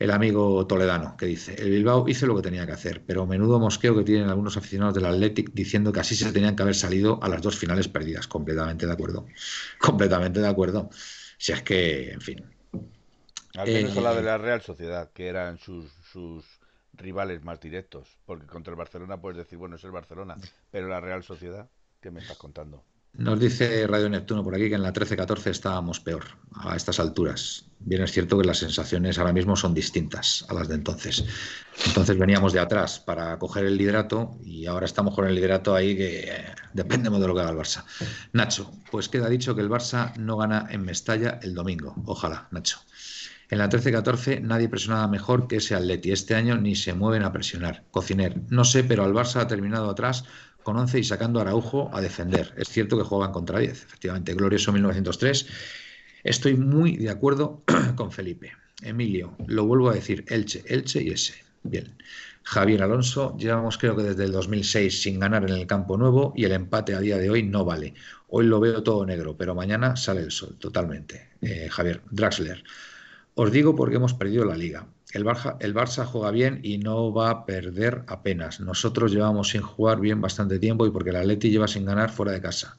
el amigo toledano, que dice, el Bilbao hizo lo que tenía que hacer, pero menudo mosqueo que tienen algunos aficionados del Athletic diciendo que así se tenían que haber salido a las dos finales perdidas. Completamente de acuerdo. Completamente de acuerdo. Si es que, en fin. Al menos la de eh, la Real Sociedad, que eran sus, sus rivales más directos, porque contra el Barcelona puedes decir, bueno, es el Barcelona, pero la Real Sociedad, ¿qué me estás contando? Nos dice Radio Neptuno por aquí que en la 13-14 estábamos peor a estas alturas. Bien es cierto que las sensaciones ahora mismo son distintas a las de entonces. Entonces veníamos de atrás para coger el liderato y ahora estamos con el liderato ahí que dependemos de lo que haga el Barça. Nacho, pues queda dicho que el Barça no gana en Mestalla el domingo. Ojalá, Nacho. En la 13-14 nadie presionaba mejor que ese Atleti. Este año ni se mueven a presionar. Cociner, no sé, pero al Barça ha terminado atrás con 11 y sacando a Araujo a defender. Es cierto que jugaban contra 10, efectivamente, glorioso 1903. Estoy muy de acuerdo con Felipe. Emilio, lo vuelvo a decir, Elche, Elche y ese. Bien. Javier Alonso, llevamos creo que desde el 2006 sin ganar en el campo nuevo y el empate a día de hoy no vale. Hoy lo veo todo negro, pero mañana sale el sol, totalmente. Eh, Javier, Draxler, os digo porque hemos perdido la liga. El Barça, juega bien y no va a perder apenas. Nosotros llevamos sin jugar bien bastante tiempo y porque el Atleti lleva sin ganar fuera de casa.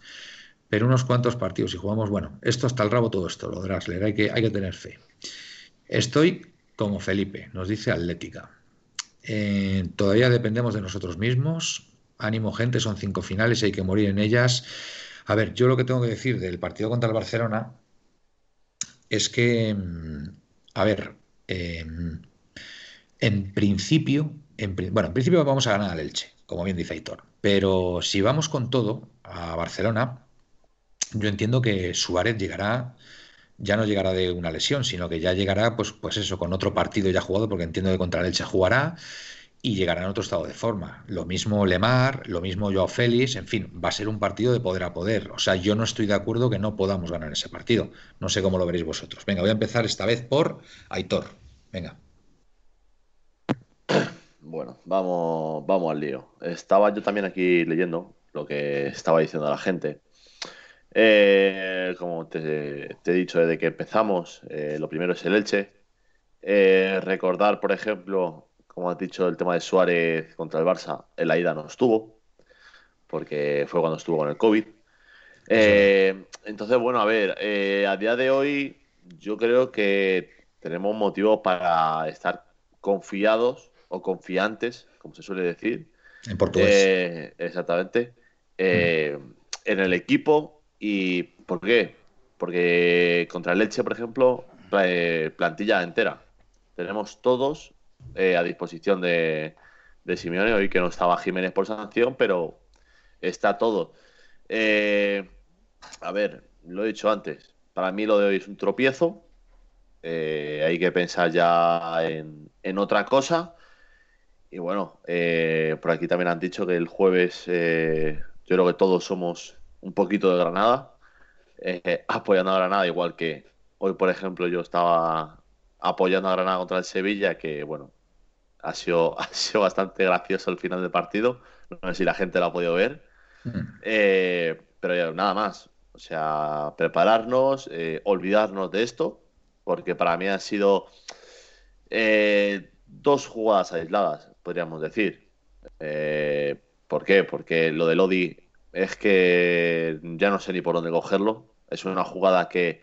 Pero unos cuantos partidos y jugamos, bueno, esto hasta el rabo todo esto, lo Drasler, hay que, hay que tener fe. Estoy como Felipe, nos dice Atlética. Eh, todavía dependemos de nosotros mismos. ánimo gente, son cinco finales, hay que morir en ellas. A ver, yo lo que tengo que decir del partido contra el Barcelona es que, mm, a ver, em, en principio, en, bueno, en principio vamos a ganar al Elche, como bien dice Aitor, pero si vamos con todo a Barcelona, yo entiendo que Suárez llegará ya no llegará de una lesión, sino que ya llegará, pues, pues eso, con otro partido ya jugado, porque entiendo que contra el Elche jugará y llegará en otro estado de forma. Lo mismo Lemar, lo mismo Joao Félix, en fin, va a ser un partido de poder a poder. O sea, yo no estoy de acuerdo que no podamos ganar ese partido. No sé cómo lo veréis vosotros. Venga, voy a empezar esta vez por Aitor. Venga. Bueno, vamos, vamos al lío. Estaba yo también aquí leyendo lo que estaba diciendo la gente. Eh, como te, he dicho desde que empezamos, eh, lo primero es el Elche. Eh, recordar, por ejemplo, como has dicho, el tema de Suárez contra el Barça, en la ida no estuvo, porque fue cuando estuvo con el COVID. entonces, bueno, a ver, a día de hoy yo creo que tenemos motivos para estar confiados o confiantes, como se suele decir. En portugués. exactamente. En el equipo ¿Y por qué? Porque contra Leche, por ejemplo, plantilla entera. Tenemos todos eh, a disposición de, de Simeone. Hoy que no estaba Jiménez por sanción, pero está todo. Eh, a ver, lo he dicho antes. Para mí lo de hoy es un tropiezo. Eh, hay que pensar ya en, en otra cosa. Y bueno, por aquí también han dicho que el jueves yo creo que todos somos un poquito de Granada, eh, apoyando a Granada, igual que hoy, por ejemplo, yo estaba apoyando a Granada contra el Sevilla, que bueno, ha sido, ha sido bastante gracioso el final del partido. No sé si la gente lo ha podido ver. Mm. Eh, pero nada más. O sea, prepararnos, eh, olvidarnos de esto, porque para mí han sido dos jugadas aisladas, podríamos decir. ¿Por qué? Porque lo de Lodi es que ya no sé ni por dónde cogerlo. Es una jugada que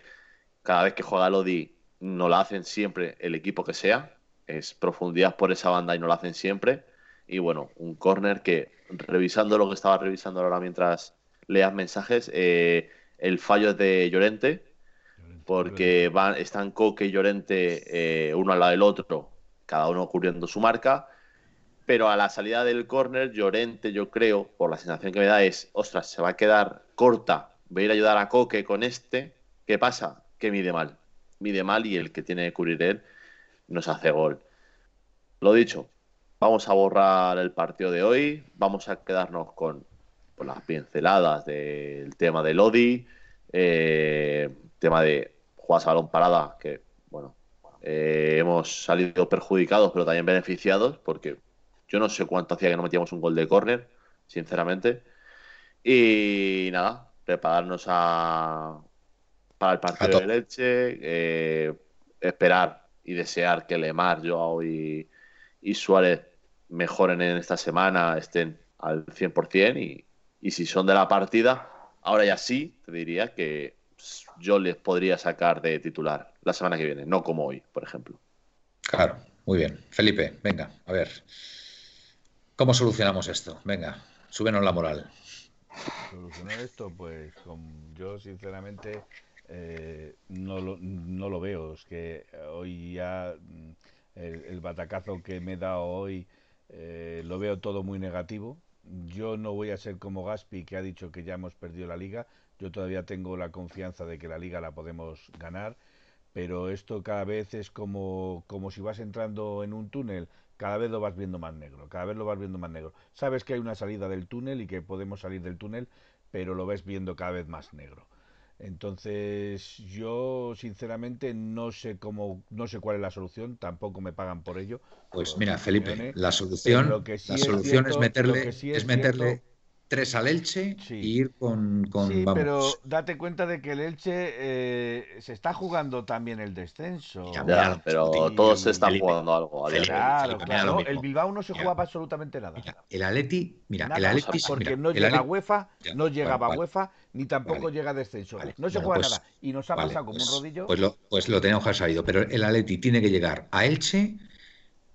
cada vez que juega Lodi no la hacen siempre el equipo que sea. Es profundidad por esa banda y no la hacen siempre. Y bueno, un corner que, revisando lo que estaba revisando ahora mientras leas mensajes, eh, el fallo es de Llorente, porque van, están Coque y Llorente eh, uno al lado del otro, cada uno cubriendo su marca pero a la salida del córner, Llorente, yo creo, por la sensación que me da, es, ostras, se va a quedar corta, voy a ir a ayudar a Coque con este, ¿qué pasa? Que mide mal, mide mal y el que tiene que cubrir él nos hace gol. Lo dicho, vamos a borrar el partido de hoy, vamos a quedarnos con, las pinceladas del tema de Lodi, eh, tema de jugadas balón parada, que, bueno, eh, hemos salido perjudicados, pero también beneficiados, porque yo no sé cuánto hacía que no metíamos un gol de córner, sinceramente. Y nada, prepararnos a, para el partido de leche, eh, esperar y desear que Lemar, Joao y, y Suárez mejoren en esta semana, estén al 100% y, y si son de la partida, ahora ya sí, te diría que yo les podría sacar de titular la semana que viene, no como hoy, por ejemplo. Claro, muy bien. Felipe, venga, a ver. ¿Cómo solucionamos esto? Venga, súbenos la moral. Solucionar esto, pues yo sinceramente eh, no, lo, veo. Es que hoy ya mm, el, batacazo que me he dado hoy eh, lo veo todo muy negativo. Yo no voy a ser como Gaspi que ha dicho que ya hemos perdido la liga. Yo todavía tengo la confianza de que la liga la podemos ganar pero esto cada vez es como, como si vas entrando en un túnel cada vez lo vas viendo más negro, cada vez lo vas viendo más negro. Sabes que hay una salida del túnel y que podemos salir del túnel, pero lo ves viendo cada vez más negro. Entonces, yo sinceramente no sé cómo, no sé cuál es la solución, tampoco me pagan por ello. Pues mira, Felipe, la solución, la solución es meterle, es, meterle tres al Elche y ir con, con sí, pero date cuenta de que el Elche eh, se está jugando también el descenso. Ya, pero todos se están jugando algo. claro, claro. El Bilbao no se jugaba absolutamente nada. el Atleti, mira, el Atleti porque no llega a UEFA, no llegaba a UEFA, ni tampoco llega a descenso. no se juega pues, nada y nos ha pasado como un pues, rodillo. Pues lo, pues lo tenemos que sabido, pero el Atleti tiene que llegar a Elche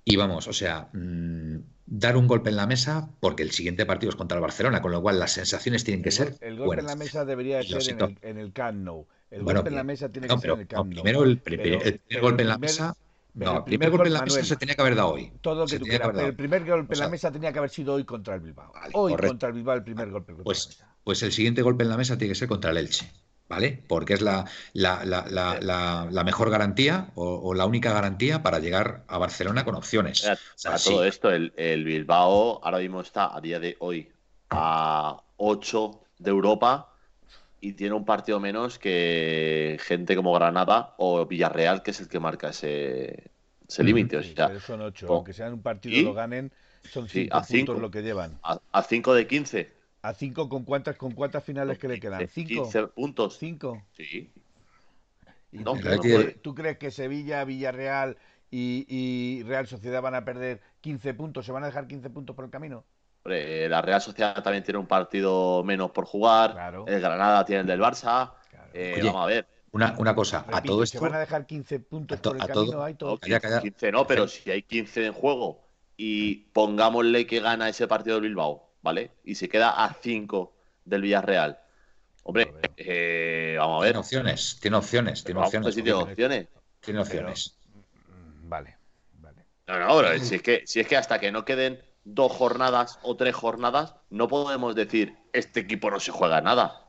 y vamos, o sea, mm, dar un golpe en la mesa porque el siguiente partido es contra el Barcelona, con lo cual las sensaciones tienen que ser. El golpe en la mesa debería ser en el, en el, Camp Nou. El golpe en la mesa tiene que ser en el Camp Nou. Primero el, primer golpe en la mesa. No, el primer, golpe en la mesa se tenía que haber dado hoy. Todo lo que tú quieras, el primer golpe en la mesa tenía que haber sido hoy contra el Bilbao. hoy contra el Bilbao el primer golpe. Pues, pues el siguiente golpe en la mesa tiene que ser contra el Elche. ¿Vale? Porque es la, la, mejor garantía o, la única garantía para llegar a Barcelona con opciones. Para, todo esto, el, Bilbao ahora mismo está a día de hoy a 8 de Europa y tiene un partido menos que gente como Granada o Villarreal, que es el que marca ese, ese límite. O sea, son 8, aunque sean un partido y lo ganen, son 5 puntos lo que llevan. A 5 de 15. ¿A cinco con cuántas, con cuántas finales que le quedan? ¿Cinco? 15 puntos. ¿Cinco? Sí. ¿Tú crees que Sevilla, Villarreal y, Real Sociedad van a perder 15 puntos? ¿Se van a dejar 15 puntos por el camino? la Real Sociedad también tiene un partido menos por jugar. El Granada tiene el del Barça. Eh, vamos a ver. Una, una cosa, a todo esto. ¿Se van a dejar 15 puntos por el camino? No, 15 no, pero si hay 15 en juego y pongámosle que gana ese partido del Bilbao ¿vale? Y se queda a 5 del Villarreal. Hombre, eh, vamos a ver. Tiene opciones, tiene opciones, tiene opciones. tiene opciones. Tiene opciones. Mm, vale, vale. No, no, pero si es, que, si es que hasta que no queden dos jornadas o tres jornadas, no podemos decir este equipo no se juega nada.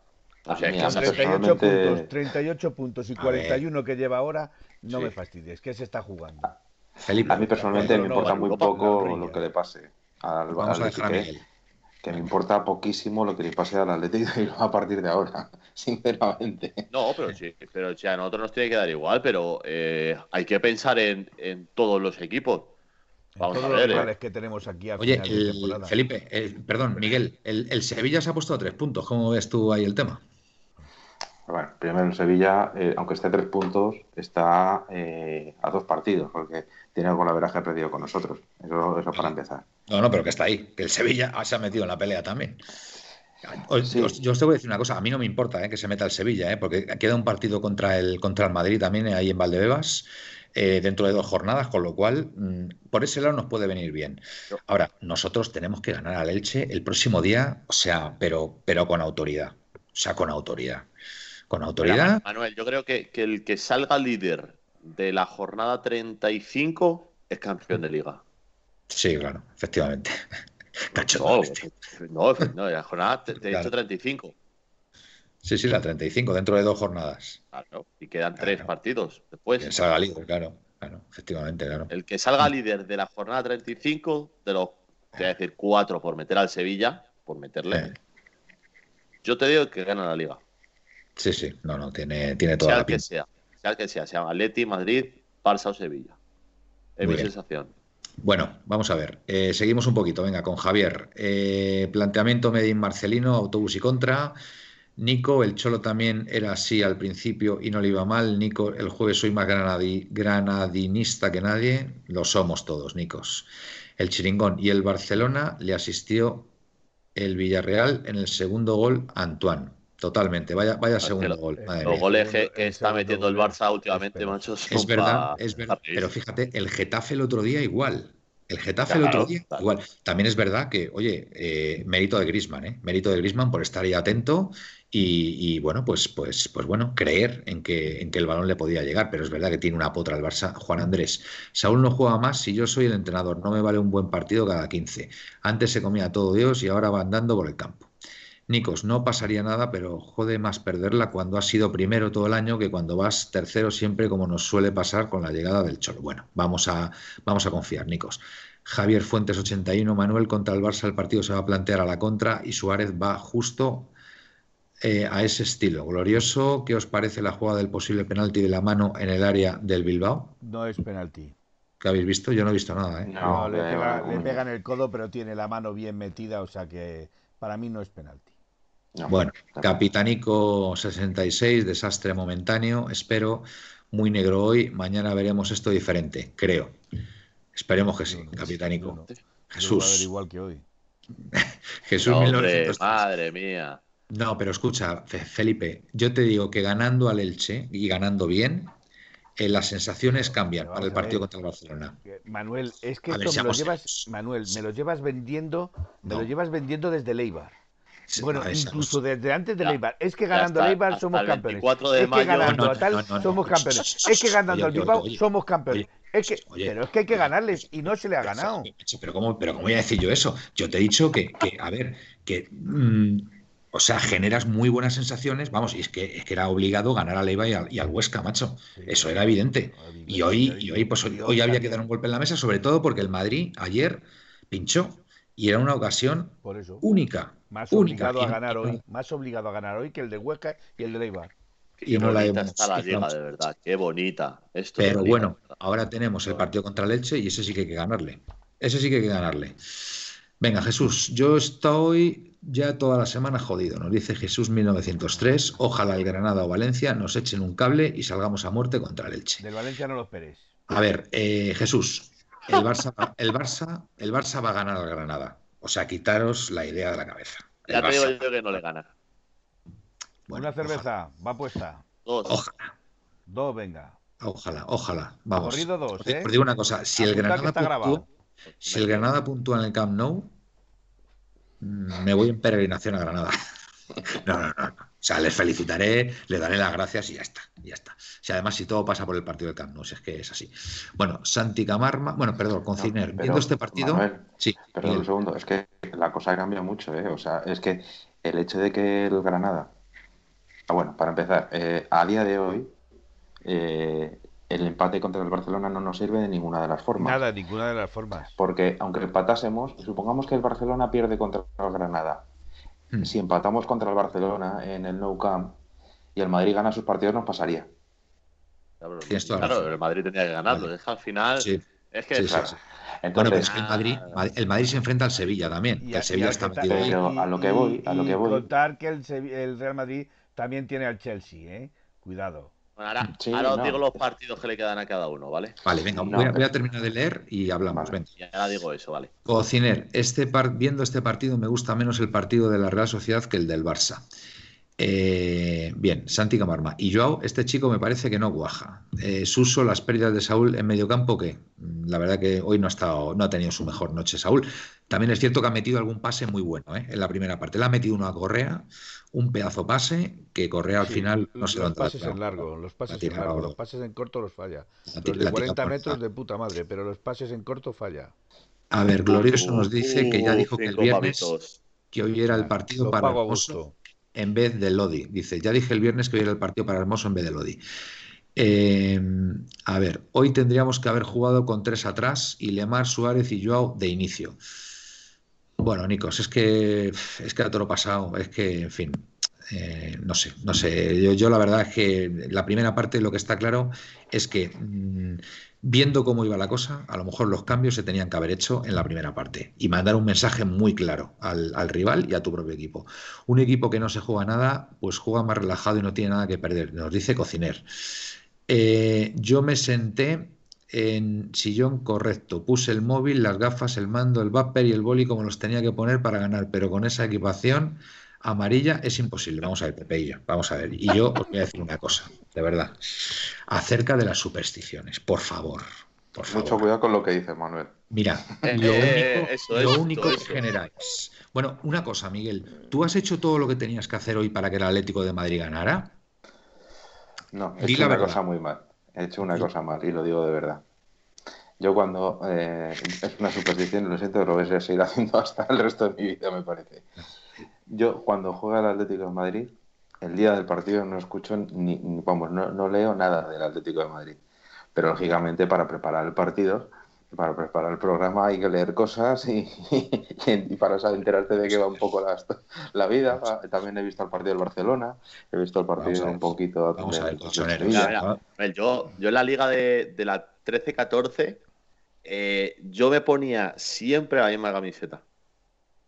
O sea, que 38 puntos, 38 puntos y 41 que lleva ahora, no me fastidies, que se está jugando. Felipe, a mí personalmente me importa muy poco lo que le pase al, Vamos a dejar que me importa poquísimo lo que le pase al Atlético y a partir de ahora, sinceramente. No, pero sí, pero a nosotros nos tiene que dar igual, pero eh, hay que pensar en, todos los equipos. Vamos a ver. Los eh. que tenemos aquí Oye, Felipe, perdón, Miguel, el, Sevilla se ha puesto a tres puntos. ¿Cómo ves tú ahí el tema? Bueno, primero el Sevilla, eh, aunque esté a tres puntos, está a dos partidos, porque tiene algo la veraje perdido con nosotros. Eso, eso para empezar. No, no, pero que está ahí, que el Sevilla se ha metido en la pelea también. Yo os tengo que decir una cosa, a mí no me importa eh, que se meta el Sevilla, eh, porque queda un partido contra el, contra el Madrid también eh, ahí en Valdebebas. dentro de dos jornadas, con lo cual mm, por ese lado nos puede venir bien. Ahora, nosotros tenemos que ganar al Elche el próximo día, o sea, pero, pero con autoridad. O sea, con autoridad. Con autoridad. Manuel, yo creo que, que el que salga líder de la jornada 35 es campeón de liga. Sí, claro, efectivamente. no, no, no, la jornada he dicho 35. Sí, sí, la 35, dentro de dos jornadas. Claro, y quedan tres partidos después. Que salga líder, claro, claro, efectivamente, claro. El que salga líder de la jornada 35, de los, te voy a decir, cuatro por meter al Sevilla, por meterle. Yo te digo que gana la liga. Sí, sí, no, no, tiene, tiene toda la que sea, sea que sea, sea Atleti, Madrid, Barça o Sevilla. Es mi sensación. Bueno, vamos a ver. Eh, seguimos un poquito, venga, con Javier. Eh, planteamiento Medin Marcelino, autobús y contra. Nico, el Cholo también era así al principio y no le iba mal. Nico, el jueves soy más granadinista que nadie. Lo somos todos, Nicos. El Chiringón y el Barcelona le asistió el Villarreal en el segundo gol a Antoine. Totalmente, vaya, vaya segundo gol. los goles que, está metiendo el Barça últimamente, macho. Es verdad, es verdad. Pero fíjate, el Getafe el otro día igual. El Getafe el otro día igual. También es verdad que, oye, eh, mérito de Grisman, ¿eh? Mérito de Grisman por estar ahí atento y, bueno, pues, pues, pues bueno, creer en que, en que el balón le podía llegar. Pero es verdad que tiene una potra el Barça. Juan Andrés, Saúl no juega más si yo soy el entrenador. No me vale un buen partido cada 15. Antes se comía todo Dios y ahora va andando por el campo. Nicos, no pasaría nada, pero jode más perderla cuando has sido primero todo el año que cuando vas tercero siempre, como nos suele pasar con la llegada del Cholo. Bueno, vamos a, vamos a confiar, Nicos. Javier Fuentes 81, Manuel contra el Barça, el partido se va a plantear a la contra y Suárez va justo eh, a ese estilo. Glorioso, ¿qué os parece la jugada del posible penalti de la mano en el área del Bilbao? No es penalti. ¿Qué habéis visto? Yo no he visto nada. ¿eh? No, le, pega, le pega en el codo, pero tiene la mano bien metida, o sea que para mí no es penalti bueno, Capitanico 66, desastre momentáneo, espero, muy negro hoy, mañana veremos esto diferente, creo. Esperemos que sí, Capitanico. Jesús. igual que hoy. Jesús Madre mía. No, pero escucha, Felipe, yo te digo que ganando al Elche y ganando bien, eh, las sensaciones cambian para el a partido contra el Barcelona. Manuel, es que A ver, esto me lo llevas. Manuel, me lo llevas vendiendo, me No. lo llevas vendiendo desde Leibar. Bueno, incluso desde antes de Leibar. Es que ganando está, Leibar hasta somos el campeones. 24 de es que ganando No, a tal no, no, no. somos campeones. Es que ganando al Bilbao somos campeones. Es que, oye. pero es que hay que ganarles y no se le ha ganado. Pero ¿cómo, pero ¿cómo voy a decir yo eso? Yo te he dicho que, que, a ver, que, mm, o sea, generas muy buenas sensaciones, vamos, y es que, es que era obligado ganar a Leiva y al, y al Huesca, macho. Sí. Eso era evidente. Y hoy, y hoy, pues, hoy, hoy había que dar un golpe en la mesa, sobre todo porque el Madrid ayer pinchó y era una ocasión Por eso. única. Más única. obligado a ganar hoy. Más obligado a ganar hoy que el de Huesca y el de Leibar. y no la bonita hemos- está la liga, de verdad. Qué bonita. Esto Pero bueno, ahora tenemos el partido contra el Elche y ese sí que hay que ganarle. Ese sí que hay que ganarle. Venga, Jesús, yo estoy ya toda la semana jodido. Nos dice Jesús 1903. Ojalá el Granada o Valencia nos echen un cable y salgamos a muerte contra el Elche. Del Valencia no lo esperes. A ver, eh, Jesús, el Barça, el Barça, el Barça va a ganar al Granada. O sea, quitaros la idea de la cabeza. Ya te digo yo que no le gana. bueno, Una cerveza, va puesta. Dos. Ojalá, Dos, venga. ojalá, ojalá. Vamos. Corrido dos, ¿eh? os digo una cosa, si el Apunta Granada puntúa. Si el Granada puntúa en el Camp Nou, mm, me voy en peregrinación a Granada. No, no, no. O sea, les felicitaré, les daré las gracias y ya está. y Ya está. Si además, si todo pasa por el partido del Camp Nou, si es que es así. Bueno, Santi Camarma, bueno, perdón, con No, viendo este partido. Manuel, sí, Perdón un segundo, es que la cosa cambia mucho, ¿eh? O sea, es que el hecho de que el Granada. Ah, bueno, para empezar, eh, a día de hoy, eh, el empate contra el Barcelona no nos sirve de ninguna de las formas. Nada, ninguna de las formas. Porque aunque empatásemos, supongamos que el Barcelona pierde contra el Granada. Mm. Si empatamos contra el Barcelona en el Nou Camp y el Madrid gana sus partidos, nos pasaría. Claro, el Madrid tenía que ganarlo. Vale. Es que al final. Sí, Es que sí, sí, claro. sí. Bueno, Entonces, pero es que el Madrid, el Madrid se enfrenta al Sevilla también. Y que a- el Sevilla está metido ahí. A lo que voy, a lo que voy. contar que el, el Real Madrid también tiene al Chelsea, ¿eh? Cuidado. Bueno, ahora, Sí, ahora os no. digo los partidos que le quedan a cada uno, ¿vale? Vale, venga, No, voy a, pero- voy a terminar de leer y hablamos. Vale. Venga. Y ahora digo eso, ¿vale? Cociner, este par- viendo este partido me gusta menos el partido de la Real Sociedad que el del Barça. Eh, bien, Santi Camarma. Y Joao, este chico me parece que no guaja. Eh, Suso, las pérdidas de Saúl en medio campo, que mm, la verdad que hoy no ha, estado, no ha tenido su mejor noche Saúl. También es cierto que ha metido algún pase muy bueno ¿eh? en la primera parte. Le ha metido uno a Correa, un pedazo pase, que Correa al Sí, final no se lo los pases en largo, los pases en largo, los pases en corto los falla. Los de la tira 40 por- metros de puta madre, pero los pases en corto falla. A ver, Glorioso nos dice que ya Uh, dijo que el viernes que hoy era el partido para Hermoso. En vez de Lodi. Dice, ya dije el viernes que hoy era el partido para Hermoso en vez de Lodi. Eh, a ver, hoy tendríamos que haber jugado con tres atrás y Lemar, Suárez y Joao de inicio. Bueno, Nicos, es que es que a todo lo pasado, es que, en fin, eh, no sé, no sé. Yo, yo la verdad es que la primera parte lo que está claro es que mm, viendo cómo iba la cosa, a lo mejor los cambios se tenían que haber hecho en la primera parte y mandar un mensaje muy claro al, al rival y a tu propio equipo. Un equipo que no se juega nada, pues juega más relajado y no tiene nada que perder, nos dice Cociner. Eh, yo me senté en sillón correcto, puse el móvil, las gafas, el mando, el vapor y el boli como los tenía que poner para ganar, pero con esa equipación amarilla es imposible. Vamos a ver, Pepe y yo, vamos a ver. Y yo os voy a decir una cosa, de verdad, acerca de las supersticiones, por favor, por favor. mucho cuidado con lo que dice Manuel. Mira, Eh, lo eh, único, eso, lo eso, único eso. que generáis. Bueno, una cosa, Miguel, ¿tú has hecho todo lo que tenías que hacer hoy para que el Atlético de Madrid ganara? No, he hecho la una verdad. cosa muy mal. He hecho una cosa mal y lo digo de verdad. Yo cuando eh, es una superstición, lo siento, lo voy a seguir haciendo hasta el resto de mi vida, me parece. Yo cuando juega el Atlético de Madrid, el día del partido no escucho ni, ni- vamos, no, no leo nada del Atlético de Madrid. Pero lógicamente para preparar el partido, para preparar el programa hay que leer cosas y, y para saber enterarte de qué va un poco la, la vida. También he visto el partido del Barcelona, he visto el Vamos a partido ver. un poquito Vamos a ver. Mira, mira, yo, yo en la liga de, de la 13-14, eh, yo me ponía siempre la misma camiseta.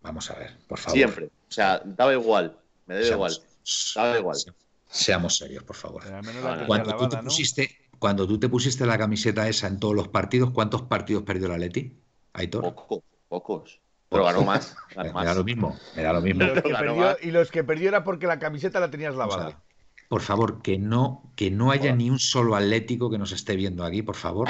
Vamos a ver, por favor. Siempre. O sea, daba igual. Me daba igual. Seamos, Daba igual. se- seamos serios, por favor. La Cuando tú, te ¿no? pusiste, cuando tú te pusiste la camiseta esa en todos los partidos, ¿cuántos partidos perdió el Atleti? Aitor. Poco, pocos. Pero ganó más. Ganó Me da lo mismo, me da lo mismo. Y los, que perdió, más. y los que perdió era porque la camiseta la tenías lavada. por favor, que no, que no haya ni un solo atlético que nos esté viendo aquí, por favor,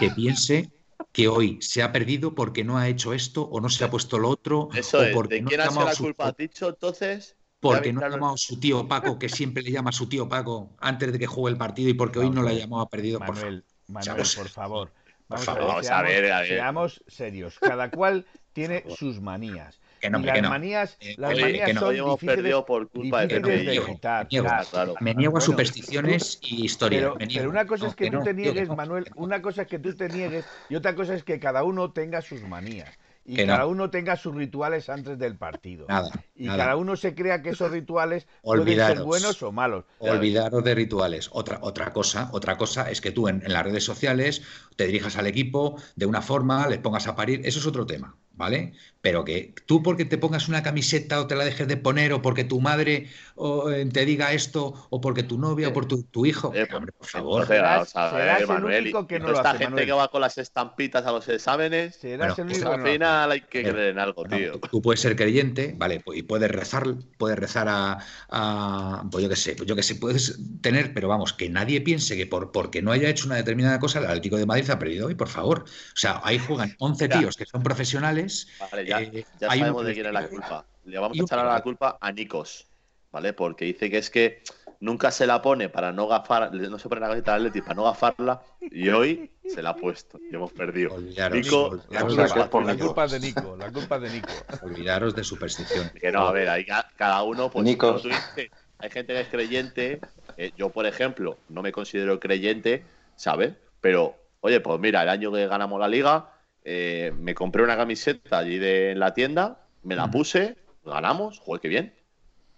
que piense que hoy se ha perdido porque no ha hecho esto o no se ha puesto lo otro. Eso o es. porque ¿De no quién ha sido la su- culpa? ¿Has dicho entonces? Porque no ha llamado a su tío Paco, que siempre le llama a su tío Paco antes de que juegue el partido y porque hoy no a le ha llamado a perdido. Por favor. Manuel, Manuel, Vamos. por favor. Vamos, favor, a ver, vamos a seamos, ver, a ver. seamos serios. Cada cual tiene sus manías. Que no, y las que no. manías, Eh, las oye, manías que no. son hemos difíciles, perdido por culpa de yo. quitar. Me niego. Claro. Claro. Me niego a supersticiones y historia. Pero, me niego. pero una cosa No, es que, tú no, te niegues, no, Manuel, una cosa es que tú te niegues y otra cosa es que cada uno tenga sus manías. Y Que no. cada uno tenga sus rituales antes del partido. Nada. y nada. cada uno se crea que esos rituales pueden ser buenos o malos. Olvidaros de rituales. Otra, otra cosa, otra cosa es que tú en, en las redes sociales te dirijas al equipo de una forma, les pongas a parir, eso es otro tema, ¿vale? Pero que tú porque te pongas una camiseta o te la dejes de poner, o porque tu madre o, eh, te diga esto, o porque tu novia o por tu, tu hijo, Eh, hombre, por favor. Entonces, Serás- vamos a ver, serás el Manuel, único que no lo esta hace, gente Manuel. que va con las estampitas a los exámenes, Serás Bueno, el pues único al final hay que Eh, creer en algo, Bueno, tío. tú- tú puedes ser creyente, ¿vale? Y puedes rezar, puedes rezar a, a- pues yo qué sé, pues yo qué sé, puedes tener, pero vamos, que nadie piense que por, porque no haya hecho una determinada cosa, el Atlético de Madrid ha perdido hoy, por favor. O sea, ahí juegan 11 Ya. tíos que son profesionales. Vale, ya, eh, ya sabemos de quién es la culpa. Le vamos a echar ahora la culpa a Nikos, ¿vale? Porque dice que es que nunca se la pone para no gafar, no se pone la del Atleti para no gafarla y hoy se la ha puesto y hemos perdido. Olvidaros, Nico, La culpa por la Nico. culpa es de Nico, la culpa de Nico. olvidaros de superstición. Que no, a ver, hay ca- cada uno, pues Nico. como tú dices, hay gente que es creyente. eh, yo, por ejemplo, no me considero creyente, ¿sabes? Pero, oye, pues mira, el año que ganamos la liga, eh, me compré una camiseta allí de, en la tienda, me la puse, ganamos, joder, qué bien.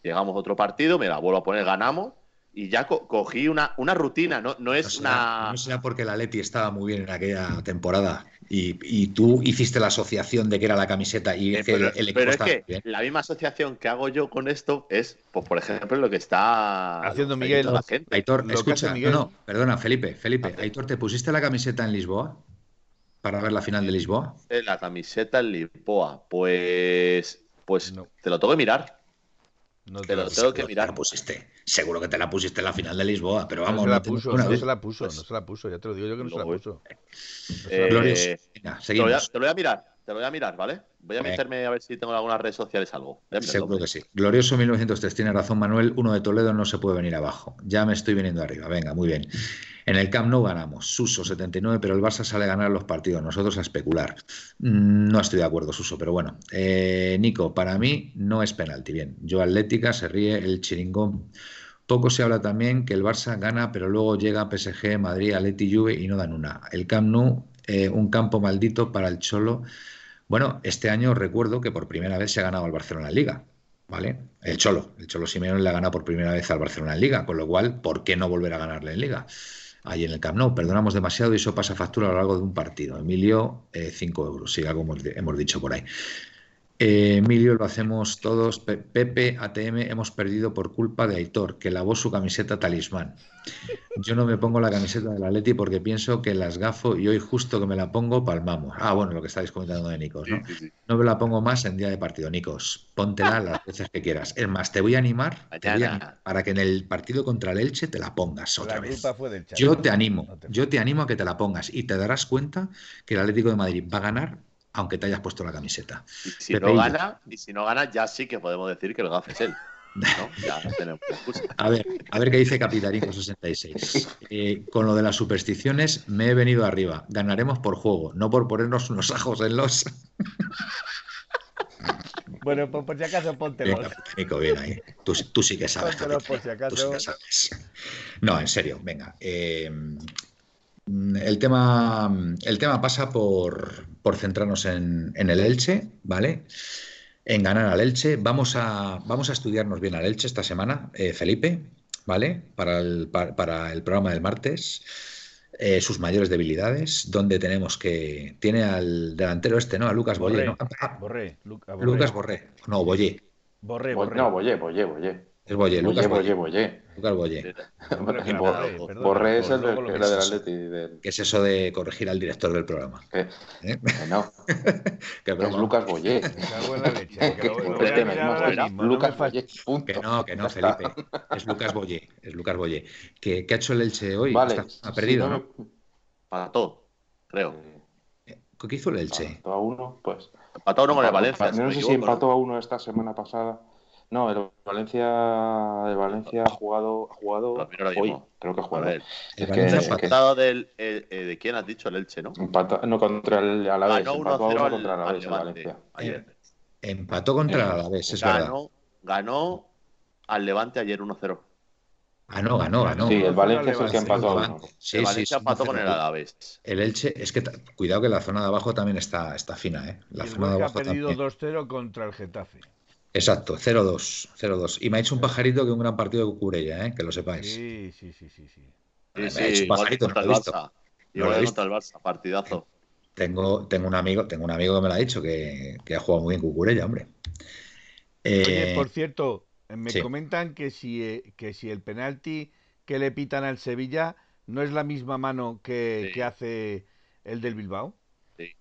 Llegamos a otro partido, me la vuelvo a poner, ganamos, y ya co- cogí una, una rutina, no, no No es será, una. no será porque la Leti estaba muy bien en aquella temporada y, y tú hiciste la asociación de que era la camiseta y Eh, que pero, el, el equipo pero es que bien. la misma asociación que hago yo con esto es, pues, por ejemplo, lo que está Haciendo Miguel. la gente. Aitor, escucha, no, Miguel. no, perdona, Felipe, Felipe. Aitor, ¿te pusiste la camiseta en Lisboa para ver la final de Lisboa? Eh, La camiseta en Lisboa, pues, pues No. te lo tengo que mirar. No Te lo la- tengo que mirar. la pusiste. Seguro que te la pusiste en la final de Lisboa, pero vamos, no se la puso, no se la puso, Pues- no se la puso, ya te lo digo yo que no se la puso. La Eh, puso. Glorioso. Venga, Te lo, voy a, seguimos. te lo voy a mirar, te lo voy a mirar, ¿vale? Voy a meterme a ver si tengo en algunas redes sociales algo. Voy a mirarlo. Seguro que sí. Glorioso 1903, tiene razón Manuel, uno de Toledo no se puede venir abajo. Ya me estoy viniendo arriba, venga, muy bien. En el Camp Nou ganamos, Suso 79, pero el Barça sale a ganar los partidos, nosotros a especular. Mm, No estoy de acuerdo, Suso, pero bueno. Eh, Nico, para mí no es penalti, bien. Yo Atlética, se ríe el chiringón. Poco se habla también que el Barça gana, pero luego llega PSG, Madrid, Atleti, Juve y no dan una. El Camp Nou, eh, un campo maldito para el Cholo. Bueno, este año recuerdo que por primera vez se ha ganado al Barcelona en Liga, ¿vale? El Cholo, el Cholo Simeone le ha ganado por primera vez al Barcelona en Liga, con lo cual, ¿por qué no volver a ganarle en Liga? Ahí en el Camp Nou, perdonamos demasiado y eso pasa factura a lo largo de un partido. Emilio, 5 euros, sí, algo hemos, hemos dicho por ahí. Eh, Emilio, lo hacemos todos. Pe- Pepe, ATM, hemos perdido por culpa de Aitor, que lavó su camiseta talismán. Yo no me pongo la camiseta del Atleti porque pienso que las gafo y hoy justo que me la pongo palmamos. Ah, bueno, lo que estáis comentando de Nikos, Sí, ¿no? sí, sí. No me la pongo más en día de partido, Nikos. Póntela las veces que quieras. Es más, te voy a animar, te voy a Mañana. animar para que en el partido contra el Elche te la pongas otra La vez. culpa fue del Chaco. Yo te animo, No te- yo te animo a que te la pongas y te darás cuenta que el Atlético de Madrid va a ganar aunque te hayas puesto la camiseta. Y si Pepe no gana, y si no gana, ya sí que podemos decir que el gaf es él. ¿no? Ya tenemos. A ver, a ver qué dice Capitanico66. Eh, con lo de las supersticiones me he venido arriba. Ganaremos por juego, no por ponernos unos ajos en los. Bueno, pues por si acaso póntelos. Bien, Capitanico, bien ahí. Tú, tú sí que sabes. Por tú sí que sabes. No, en serio, venga. eh, el, tema, el tema pasa por, por centrarnos en, en el Elche, ¿vale? En ganar al Elche. Vamos a, vamos a estudiarnos bien al Elche esta semana, eh, Felipe, ¿vale? Para el, pa- para el programa del martes. eh, sus mayores debilidades, donde tenemos que. Tiene al delantero este, ¿no? A Lucas Borré, ¿no? Ah, Borré, Lu- a Borré. Lucas Borré. No, Boyé. Borré, Bo- Borré. No, Boye, Boye, Boye. Es Boye, Lucas. Boye. Lucas eh, perdona, Borré es el, del- del. Atleti. del- ¿Qué es eso de corregir al director del programa? que, ¿Eh? que no, Que es broma. Lucas a me Lucas punto. Que no, que no. Felipe. Es Lucas Boye. Es Lucas Boye. ¿Qué, ha hecho el Elche hoy? Vale, ha perdido, no todo, creo. ¿Qué hizo el Elche? Empató a uno, pues. Empató uno con el Valencia. No sé si empató a uno esta semana pasada. No, el Valencia, el Valencia ha jugado, ha jugado hoy. Creo que ha jugado. ver, El Es que- empató. que- empatado del, eh, eh, ¿de quién has dicho? El Elche, ¿no? Empató, no, contra el Alavés. Ganó Empató a 1-0 uno al, contra el al Alavés, el. Valencia. Ayer. Empató contra el Alavés, es verdad. Ganó, ganó al Levante ayer 1-0. Ah, no, ganó, ganó. Sí, el Valencia es el que empató a uno. Sí, el Valencia sí, empató con el 1-0. Alavés. El Elche, es que cuidado que la zona de abajo también está, está fina, ¿eh? La Y el zona de Huesca ha abajo perdido también. 2-0 contra el Getafe. Exacto, 0-2, 0-2. Y me ha hecho un pajarito que un gran partido de Cucurella, ¿eh? Que lo sepáis. Sí, sí, sí, sí. sí. Sí, Me ha hecho un pajarito, contra no el lo he visto. No lo he visto. el Barça, partidazo. Tengo, tengo un amigo, tengo un amigo que me lo ha dicho, que, que ha jugado muy bien Cucurella, hombre. Oye, Eh, por cierto, eh, me sí. comentan que si, eh, que si el penalti que le pitan al Sevilla no es la misma mano que, Sí. que hace el del Bilbao. Sí.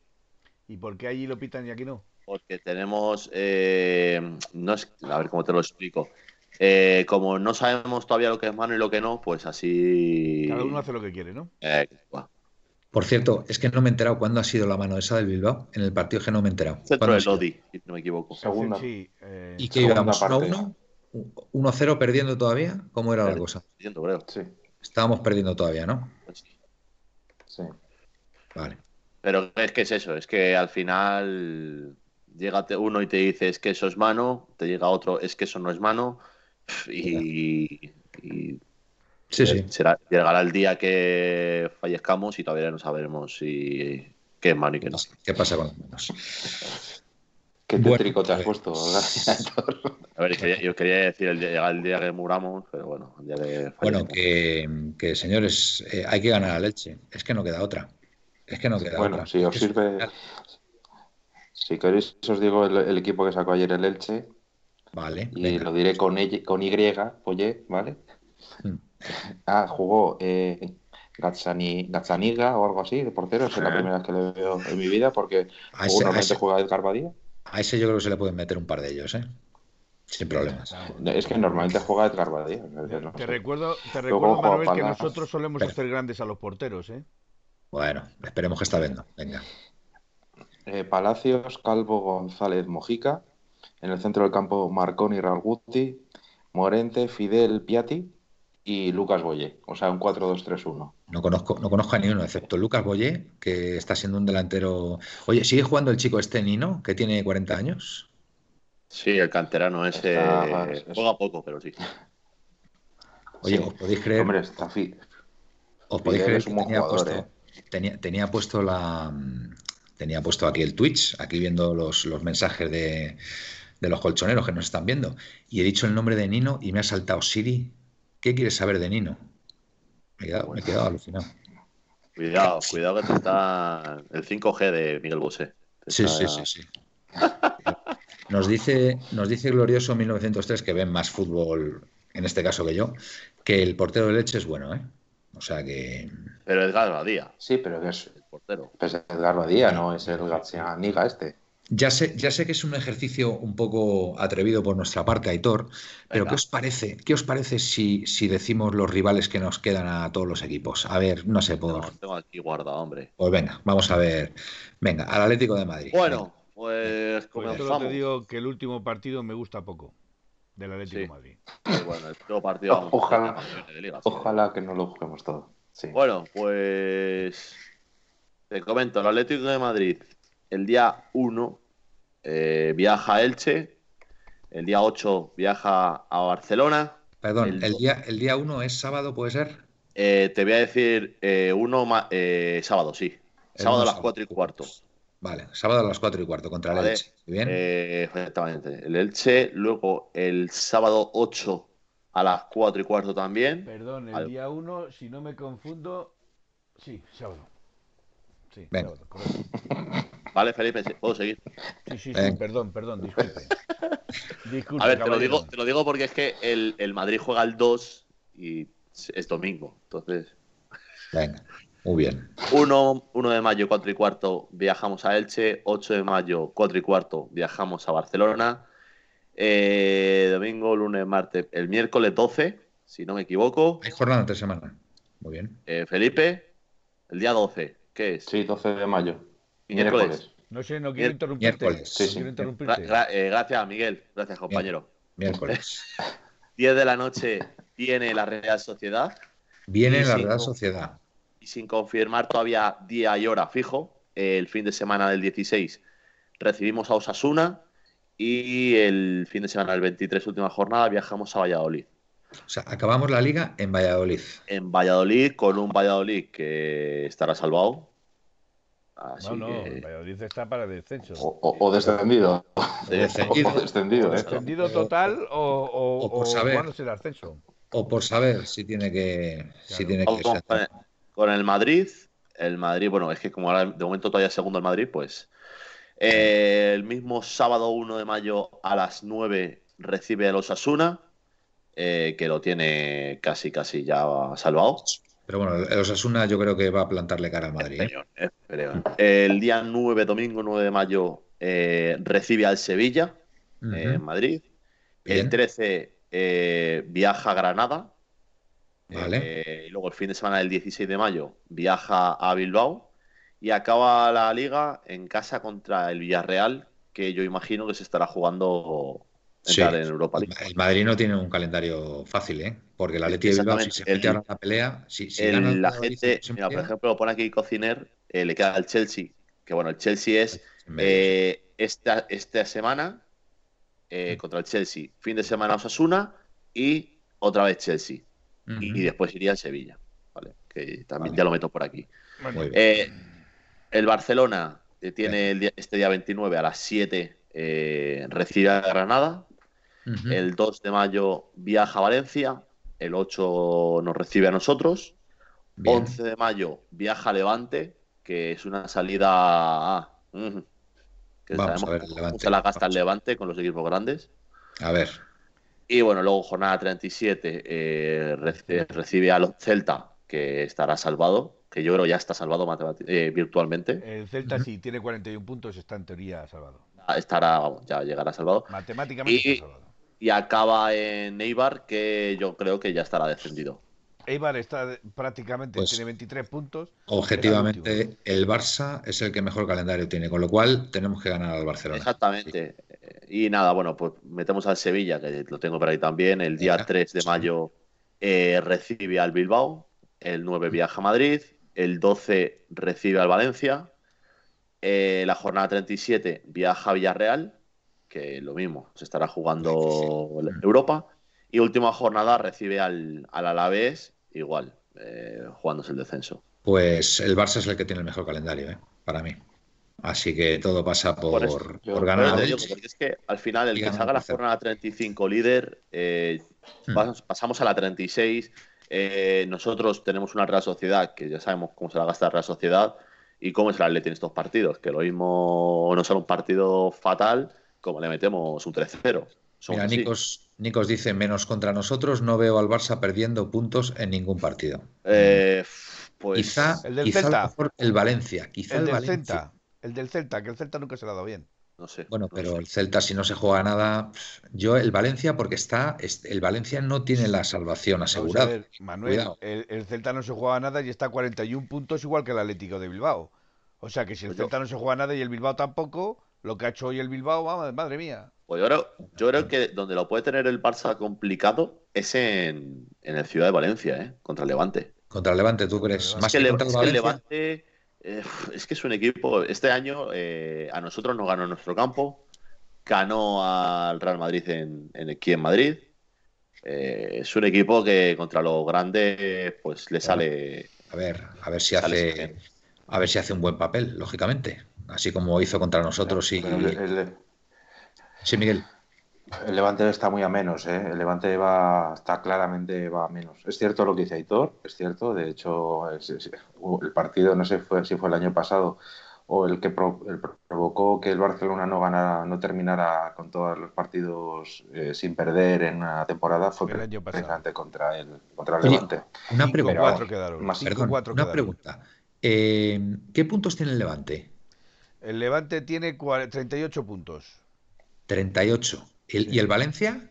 ¿Y por qué allí lo pitan y aquí no? Porque tenemos. eh, no es, a ver cómo te lo explico. Eh, como no sabemos todavía lo que es mano y lo que no, pues así. Cada uno hace lo que quiere, ¿no? Eh, bueno, por cierto, es que no me he enterado cuándo ha sido la mano esa del Bilbao. En el partido que no me he enterado. centro ¿Cuándo ha de sido? Lodi, si no me equivoco. Segunda. Sí, eh, ¿Y qué Segunda íbamos? parte. 1-1? 1-0 perdiendo todavía? ¿Cómo era la cosa? Creo. Sí, Estábamos perdiendo todavía, ¿no? Pues sí. sí. Vale. Pero es que es eso, es que al final llega te- uno y te dice es que eso es mano, te llega otro es que eso no es mano y, y Sí, sí. será, llegará el día que fallezcamos y todavía no sabremos si qué es mano y qué no. ¿Qué pasa con las manos? ¿Qué Bueno, tétrico te has pues- puesto, Héctor? A ver, quería- yo quería decir el día, el día que muramos, pero bueno, el día que Bueno, fallezcamos. que, que, señores, eh, hay que ganar a Leche. Es que no queda otra. Es que no queda Bueno, otra. si os sirve, si queréis, os digo el, el equipo que sacó ayer el Elche Vale, y venga. lo diré con, Y- con Y, oye, ¿vale? Mm. Ah, jugó eh, Gazzani- Gazzaniga o algo así, de portero. Es la primera vez que le veo en mi vida porque A ese, a normalmente ese- juega Edgar Badía. a ese yo creo que se le pueden meter un par de ellos, ¿eh? Sin problemas. Es que normalmente juega Edgar Badía. no te sé. recuerdo, te recuerdo Manuel, que nosotros solemos Pero- hacer grandes a los porteros, ¿eh? Bueno, esperemos que esta vez no. Venga. Eh, Palacios, Calvo, González, Mojica. En el centro del campo, Marconi, Raúl Guti, Morente, Fidel, Piatti y Lucas Boye. O sea, un 4-2-3-1. No conozco, no conozco a ni uno, excepto Lucas Boyé, que está siendo un delantero. Oye, ¿sigue jugando el chico este Nino, que tiene 40 años? Sí, el canterano ese Está- es- juega poco, pero sí. Oye, Sí. ¿os podéis creer? Hombre, está fi- ¿Os podéis Fidel creer es un que buen tenía jugador, puesto, ¿eh? tenía, tenía puesto la tenía puesto aquí el Twitch, aquí viendo los, los mensajes de, de los colchoneros que nos están viendo, y he dicho el nombre de Nino y me ha saltado Siri. ¿Qué quieres saber de Nino? Me he quedado, me he quedado alucinado. Cuidado, cuidado que te está el 5G de Miguel Bosé. Sí, sí, está- sí, sí. Nos dice, nos dice Glorioso 1903 que ven más fútbol, en este caso que yo, que el portero de leche es bueno, ¿eh? O sea que. Pero Edgar Badía, Sí, pero que es, portero. pues Edgar Badía, no es el Gazzaniga este. Ya sé, ya sé que es un ejercicio un poco atrevido por nuestra parte, Aitor, pero Venga. ¿qué os parece? ¿Qué os parece si, si decimos los rivales que nos quedan a todos los equipos? A ver, no sé, por. Tengo, tengo aquí guardado, hombre. Pues venga, vamos a ver. Venga, al Atlético de Madrid. Bueno, pues Pues yo comenzamos. te digo que el último partido me gusta poco del Atlético Sí. de Madrid. Pues bueno, el próximo partido Ojalá. de liga. Ojalá que no lo juguemos todo. Sí. Bueno, pues te comento, el Atlético de Madrid el día 1 eh, viaja a Elche, el día 8 viaja a Barcelona. Perdón, el- el día, el día uno es sábado, ¿puede ser? Eh, te voy a decir eh, uno ma- eh, sábado, sí. El Sábado a las sábado. 4 y cuarto. Vale, sábado a las 4 y cuarto contra el Vale. Elche. Muy Bien. Eh, exactamente. El Elche, luego el sábado 8 a las 4 y cuarto también. Perdón, el Al- día 1, si no me confundo, sí, sábado. Sí, Venga. Vale, Felipe, ¿puedo seguir? Sí, sí, sí, perdón, perdón, disculpe. disculpe a ver, te lo, digo, te lo digo porque es que el, el Madrid juega el 2 y es domingo, entonces... Venga. Muy bien. 1, 1 de mayo, 4 y cuarto, viajamos a Elche. 8 de mayo, 4 y cuarto, viajamos a Barcelona. Eh, domingo, lunes, martes, el miércoles 12, si no me equivoco. Hay jornada entre semana. Muy bien. Eh, Felipe, el día 12, ¿qué es? Sí, 12 de mayo. Miércoles. No sé, no quiero interrumpirte. Miércoles. Sí, sí. eh, gracias, Miguel. Gracias, compañero. Miércoles. 10 de la noche viene la Real Sociedad. Viene la Real Sociedad. Y sin confirmar todavía día y hora fijo, el fin de semana del 16 recibimos a Osasuna y el fin de semana del 23, última jornada, viajamos a Valladolid. O sea, acabamos la liga en Valladolid. En Valladolid, con un Valladolid que estará salvado. no, no, Valladolid está para descenso. O, descendido. Descendido. O descendido, ¿eh? descendido total o, o, por saber. el ascenso. O por saber si tiene que. Si tiene que con, con el Madrid, el Madrid, bueno, es que como ahora de momento todavía es segundo el Madrid, pues eh, el mismo sábado 1 de mayo a las 9 recibe a los Asuna, eh, que lo tiene casi, casi ya salvado. Pero bueno, el Osasuna yo creo que va a plantarle cara al Madrid. ¿eh? El día 9, domingo 9 de mayo, recibe al Sevilla en Madrid. El 13 viaja a Granada. Vale. y luego el fin de semana del 16 de mayo viaja a Bilbao y acaba la liga en casa contra el Villarreal, que yo imagino que se estará jugando entrar en Europa League. El Madrid no tiene un calendario fácil, ¿eh? Porque el Atleti de Bilbao, si se mete a la pelea, si, si la gente, mira, por ejemplo, lo pone aquí Cociner, eh, le queda el Chelsea, que bueno, el Chelsea es eh, esta, esta semana eh, mm. contra el Chelsea, fin de semana Osasuna y otra vez Chelsea. y, después iría al Sevilla, ¿vale? Que también ya lo meto por aquí. Eh, el Barcelona tiene este día 29 a las 7 eh, recibe a Granada. El 2 de mayo viaja a Valencia. El 8 nos recibe a nosotros. 11 de mayo viaja a Levante, que es una salida. Ah, que sabemos cómo se la gasta el Levante con los equipos grandes. A ver. Y bueno, luego jornada 37 eh, recibe a los Celta, que estará salvado que yo creo ya está salvado eh, virtualmente. El Celta, si tiene 41 puntos, está en teoría salvado. Ah, estará, vamos, ya llegará salvado. Matemáticamente y, está salvado. Y acaba en Eibar, que yo creo que ya estará descendido. Eibar está prácticamente, pues tiene 23 puntos. Objetivamente, el Barça es el que mejor calendario tiene, con lo cual tenemos que ganar al Barcelona. Exactamente. Y nada, bueno, pues metemos al Sevilla, que lo tengo por ahí también. El día 3 de mayo eh, recibe al Bilbao. El 9 viaja a Madrid el 12 recibe al Valencia. Eh, la jornada 37 viaja a Villarreal, que lo mismo, se estará jugando Europa. Y última jornada recibe al, al Alavés, igual, eh, jugándose el descenso. Pues el Barça es el que tiene el mejor calendario, ¿eh? para mí. Así que todo pasa por, por, ganar. es que al final, el que se haga la jornada 35 líder, hmm. pasamos a la 36 eh, nosotros tenemos una Real Sociedad que ya sabemos cómo se la gasta la Real Sociedad y cómo es el Atleti en estos partidos, que lo mismo no será un partido fatal como le metemos un 3-0. Mira, Nicos, dice menos contra nosotros, no veo al Barça perdiendo puntos en ningún partido. Eh, pues quizá el del Celta. el Valencia, quizá el, del Celta, el del Celta, que el Celta nunca se le ha dado bien. No sé. Bueno, pero el Celta, si no se juega nada, yo el Valencia, porque está, el Valencia no tiene la salvación asegurada. Manuel, el, Celta no se juega nada y está a 41 puntos igual que el Atlético de Bilbao. O sea que si el pues Celta no se juega nada y el Bilbao tampoco, lo que ha hecho hoy el Bilbao, madre mía. Pues yo creo, yo creo que donde lo puede tener el Barça complicado es en, el Ciudad de Valencia, ¿eh? contra el Levante. Contra el Levante, ¿tú crees? Más que, contra el Levante eh, es que es un equipo, este año eh, a nosotros nos ganó en nuestro campo, ganó al Real Madrid en, aquí en Madrid. Eh, es un equipo que contra los grandes pues le sale... A ver, a ver si hace... A ver si hace un buen papel, lógicamente. Así como hizo contra nosotros y... Sí, Miguel. El Levante está muy a menos, ¿eh? El Levante va, está claramente va a menos. Es cierto lo que dice Aitor, es cierto. De hecho, el partido, no sé fue, si fue el año pasado o el que provocó que el Barcelona no ganara, no terminara con todos los partidos eh, sin perder en una temporada fue precisamente contra el, contra el Levante. Una pregunta. una pregunta. Eh, ¿Qué puntos tiene el Levante? El Levante tiene 38 puntos. 38. ¿Y el Valencia?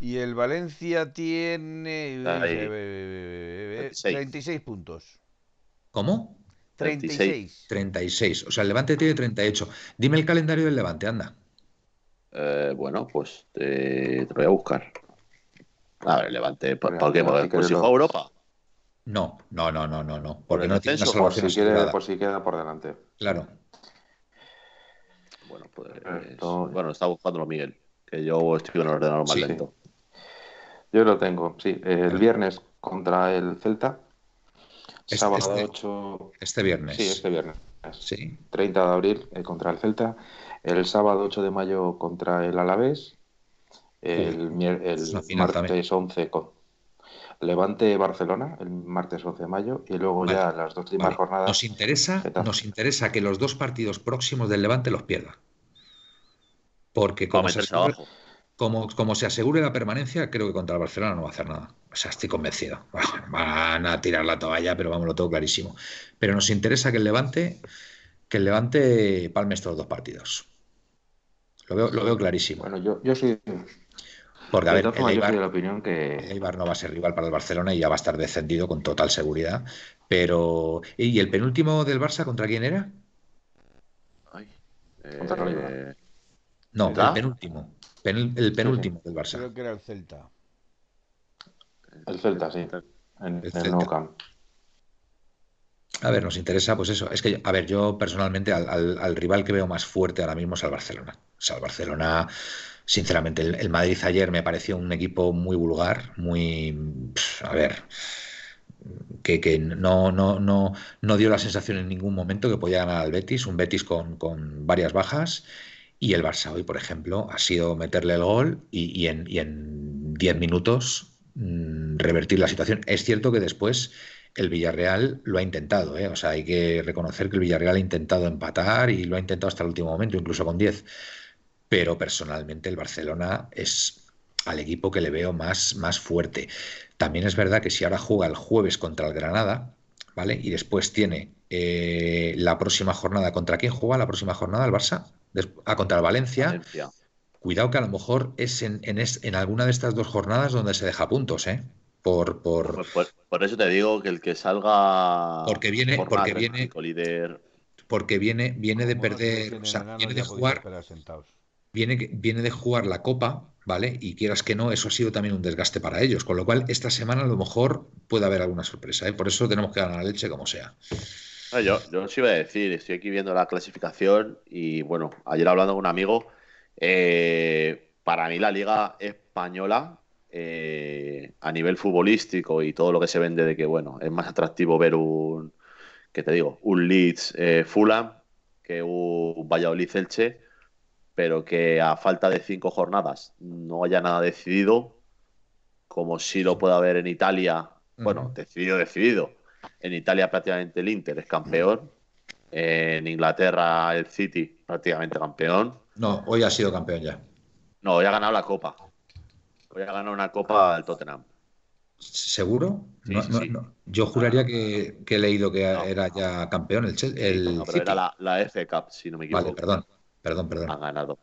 Y el Valencia tiene 36 puntos. ¿Cómo? 36. 36. O sea, el Levante tiene 38. Dime el calendario del Levante, anda. Eh, bueno, pues te, te, voy a buscar. A ver, Levante, ¿por, qué? ¿Por, si juega Europa? No, no, no, no, no, no. Porque no tiene por si, quiere, por si queda por delante. Claro. Bueno, pues. Bueno, está buscándolo Miguel, que yo estoy en el ordenador más lento. Yo lo tengo, sí. El viernes contra el Celta este, sábado 8. Este, este viernes. Sí, este viernes. Sí. 30 de abril eh, contra el Celta. El sábado 8 de mayo contra el Alavés. El, martes 11 con Levante Barcelona, el martes 11 de mayo. Y luego ya las dos últimas jornadas. Nos interesa, nos interesa que los dos partidos próximos del Levante los pierda. Porque como se, como, como se asegure la permanencia, creo que contra el Barcelona no va a hacer nada. O sea, estoy convencido. van a tirar la toalla, pero vamos, lo tengo clarísimo. Pero nos interesa que el Levante, que el Levante palme estos dos partidos. Lo veo, lo veo clarísimo. Bueno, yo, yo soy. Porque, a ver, el Eibar, de la opinión que... Eibar no va a ser rival para el Barcelona y ya va a estar descendido con total seguridad. Pero. ¿Y el penúltimo del Barça contra quién era? Ay, eh... No, el penúltimo el penúltimo del Barça. Creo que era el Celta. El Celta, sí. En el, Celta. A ver, nos interesa, pues eso. Es que, a ver, yo personalmente al, rival que veo más fuerte ahora mismo es al Barcelona. O sea, el Barcelona, sinceramente, el, Madrid ayer me pareció un equipo muy vulgar, muy. a ver. Que, que, no, no, no, no dio la sensación en ningún momento que podía ganar al Betis, un Betis con, con varias bajas y el Barça hoy, por ejemplo, ha sido meterle el gol y, en 10 minutos mm, revertir la situación. Es cierto que después el Villarreal lo ha intentado, ¿eh? o sea, hay que reconocer que el Villarreal ha intentado empatar y lo ha intentado hasta el último momento, incluso con 10. Pero personalmente el Barcelona es al equipo que le veo más, más fuerte. También es verdad que si ahora juega el jueves contra el Granada, ¿vale? Y después tiene eh, la próxima jornada, ¿contra quién juega la próxima jornada el Barça? A contra el Valencia. Cuidado que a lo mejor es en, en, alguna de estas dos jornadas donde se deja puntos, ¿eh? Por, por... por, eso te digo que el que salga. Porque viene. Porque viene, porque viene, viene de perder. viene de jugar. Viene, viene de jugar la Copa, ¿vale? Y quieras que no, eso ha sido también un desgaste para ellos. Con lo cual, esta semana a lo mejor puede haber alguna sorpresa, ¿eh? Por eso tenemos que ganar la leche como sea. Yo, yo os iba a decir, estoy aquí viendo la clasificación y bueno, ayer hablando con un amigo, eh, para mí la liga española eh, a nivel futbolístico y todo lo que se vende de que bueno, es más atractivo ver un, que te digo, un Leeds eh, Fulham que un Valladolid Elche, pero que a falta de cinco jornadas no haya nada decidido, como si lo pueda haber en Italia, bueno, decidido, decidido en Italia prácticamente el Inter es campeón. En Inglaterra el City prácticamente campeón. No, hoy ha sido campeón ya. No, hoy ha ganado la Copa. Hoy ha ganado una Copa al Tottenham. ¿Seguro? Yo juraría que, he leído que era ya campeón el, el pero era la, la, F Cup, si no me equivoco. Vale, perdón, perdón, perdón. Ha ganado.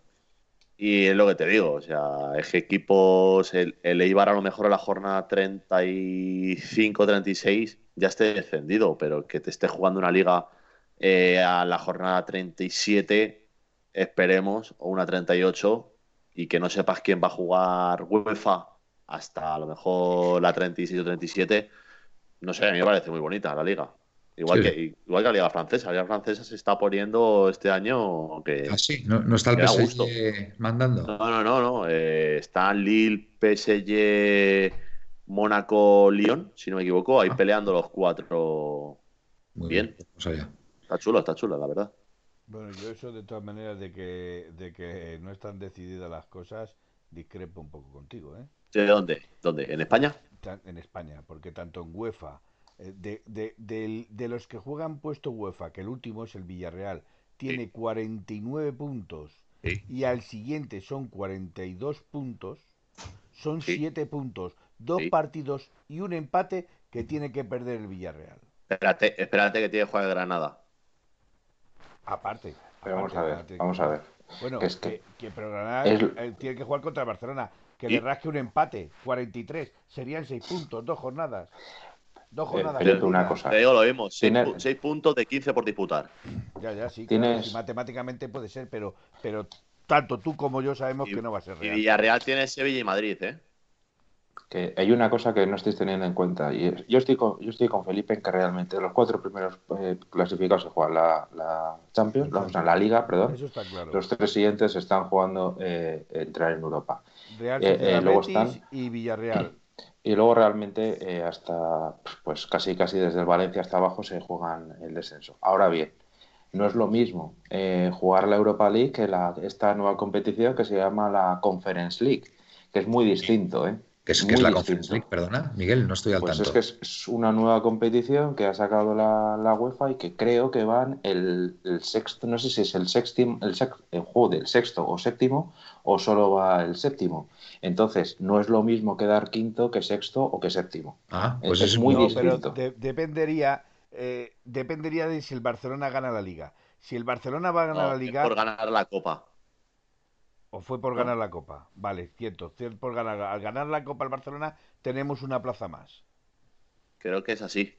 Y es lo que te digo, o sea, es que equipos, el, el Eibar a lo mejor a la jornada 35-36 ya esté descendido, pero que te esté jugando una liga eh, a la jornada 37, esperemos, o una 38, y que no sepas quién va a jugar UEFA hasta a lo mejor la 36 o 37, no sé, a mí me parece muy bonita la liga. Igual, que, igual que la Liga Francesa. La Liga Francesa se está poniendo este año que. Ah, sí, no, está el PSG mandando. No, no, no. no. Eh, está Lille, PSG, Mónaco, Lyon, si no me equivoco, ahí ah. peleando los cuatro. Muy bien. Está chulo, está chulo, la verdad. Bueno, yo eso de todas maneras de que, de que no están decididas las cosas, discrepo un poco contigo, ¿eh? ¿De dónde? ¿Dónde? ¿En España? En España, porque tanto en UEFA, eh, de, de, de, los que juegan puesto UEFA, que el último es el Villarreal, tiene 49 puntos Sí. y al siguiente son 42 puntos, son Sí. 7 puntos, dos Sí. partidos y un empate que tiene que perder el Villarreal. Espérate, espérate que tiene que jugar Granada. Aparte. Pero vamos aparte, a ver, aparte. vamos a ver. Bueno, que es que, que- que pero Granada es- eh, tiene que jugar contra el Barcelona. Que Y- le rasque un empate, 43. Serían 6 puntos, dos jornadas. Dos Eh, jornadas. Felipe, de una cosa. Te digo lo mismo, 6 Tiene- puntos de 15 por disputar. Ya, ya, sí. Tienes- claro, sí, matemáticamente puede ser, pero, pero tanto tú como yo sabemos Y, que no va a ser y real. Villarreal tiene Sevilla y Madrid, ¿eh? Que hay una cosa que no estáis teniendo en cuenta. Y es- yo, estoy con, yo estoy con Felipe en que realmente los cuatro primeros eh, clasificados se juegan la, la Champions, la, o sea, la Liga, perdón. Eso está claro. Los tres siguientes están jugando eh, entrar en Europa. Real eh, eh, luego Betis están- y Villarreal. Y luego realmente eh, hasta, pues casi casi desde el Valencia hasta abajo se juegan el descenso. Ahora bien, no es lo mismo eh, jugar la Europa League que la, esta nueva competición que se llama la Conference League, que es muy distinto, ¿eh? Que es, que es la. Conference League, perdona, Miguel, no estoy al Pues tanto. es que es, es una nueva competición que ha sacado la, la UEFA y que creo que van el, el sexto, no sé si es el séptimo, el, el juego del sexto o séptimo, o solo va el séptimo. Entonces, no es lo mismo quedar quinto que sexto o que séptimo. Ah, pues es es muy no, pero de- dependería, eh, dependería de si el Barcelona gana la liga. Si el Barcelona va a ganar No, la liga por ganar la Copa. O fue por ganar la Copa. Vale, cierto. cierto, Por ganar, al ganar la Copa el Barcelona tenemos una plaza más. Creo que es así.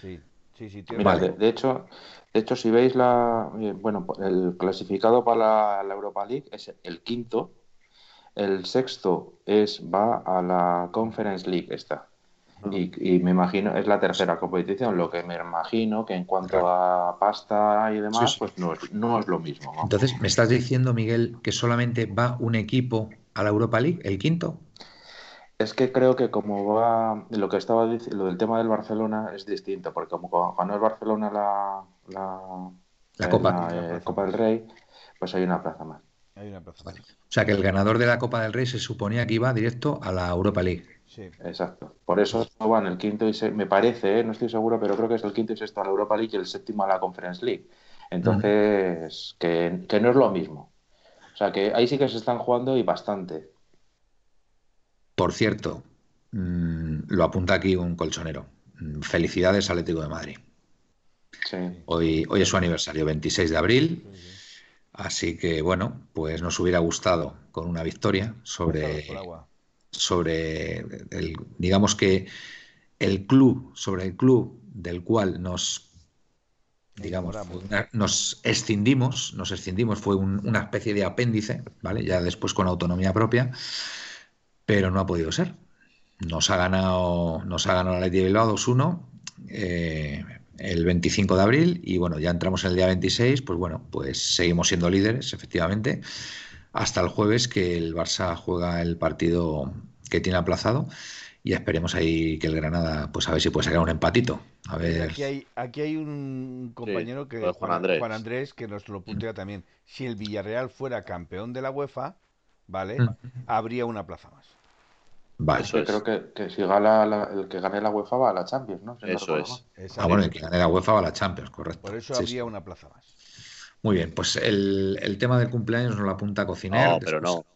Sí, sí, sí. tienes Mira, Vale. de, de hecho, de hecho, si veis la, eh, bueno, el clasificado para la, la Europa League es el quinto, el sexto es va a la Conference League esta. Y, y me imagino, es la tercera competición, lo que me imagino que en cuanto a pasta y demás, Sí, sí. pues no es, no es lo mismo. ¿no? Entonces, ¿me estás diciendo, Miguel, que solamente va un equipo a la Europa League, el quinto? Es que creo que como va, lo que estaba diciendo, lo del tema del Barcelona es distinto, porque como ganó el Barcelona la, la, La eh, Copa. la, eh, Copa del Rey, pues hay una plaza más. Hay una plaza más. O sea, que el ganador de la Copa del Rey se suponía que iba directo a la Europa League. Sí. Exacto. Por eso no van el quinto y se, me parece, ¿eh? no estoy seguro, pero creo que es el quinto y sexto a la Europa League y el séptimo a la Conference League. Entonces, que, que no es lo mismo. O sea, que ahí sí que se están jugando y bastante. Por cierto, mm, lo apunta aquí un colchonero. Mm, Felicidades Atlético de Madrid. Sí. Hoy, hoy es su aniversario, 26 de abril. Así que, bueno, pues nos hubiera gustado con una victoria sobre, Pasados por agua. Sobre el, digamos que el club, sobre el club del cual nos, digamos, una- nos escindimos, nos escindimos, fue un- una especie de apéndice, ¿vale? Ya después con autonomía propia, pero no ha podido ser. Nos ha ganado, nos ha ganado la Leti de Bilbao 2-1 eh, el 25 de abril y bueno, ya entramos en el día 26, pues bueno, pues seguimos siendo líderes, efectivamente, hasta el jueves que el Barça juega el partido que tiene aplazado y esperemos ahí que el Granada, pues a ver si puede sacar un empatito. A ver, Aquí hay, aquí hay un compañero que pues Juan Andrés. Juan Andrés que nos lo puntea también. Si el Villarreal fuera campeón de la UEFA, ¿vale? Mm. Habría una plaza más. vale. Eso Yo es. creo que, que si gana la- el que gane la UEFA va a la Champions, ¿no? Si Eso es. Ah, bueno, el que gane la UEFA va a la Champions, correcto. Por eso Sí, habría sí. una plaza más. Muy bien, pues el, el tema del cumpleaños nos lo apunta Cociner. No, pero no.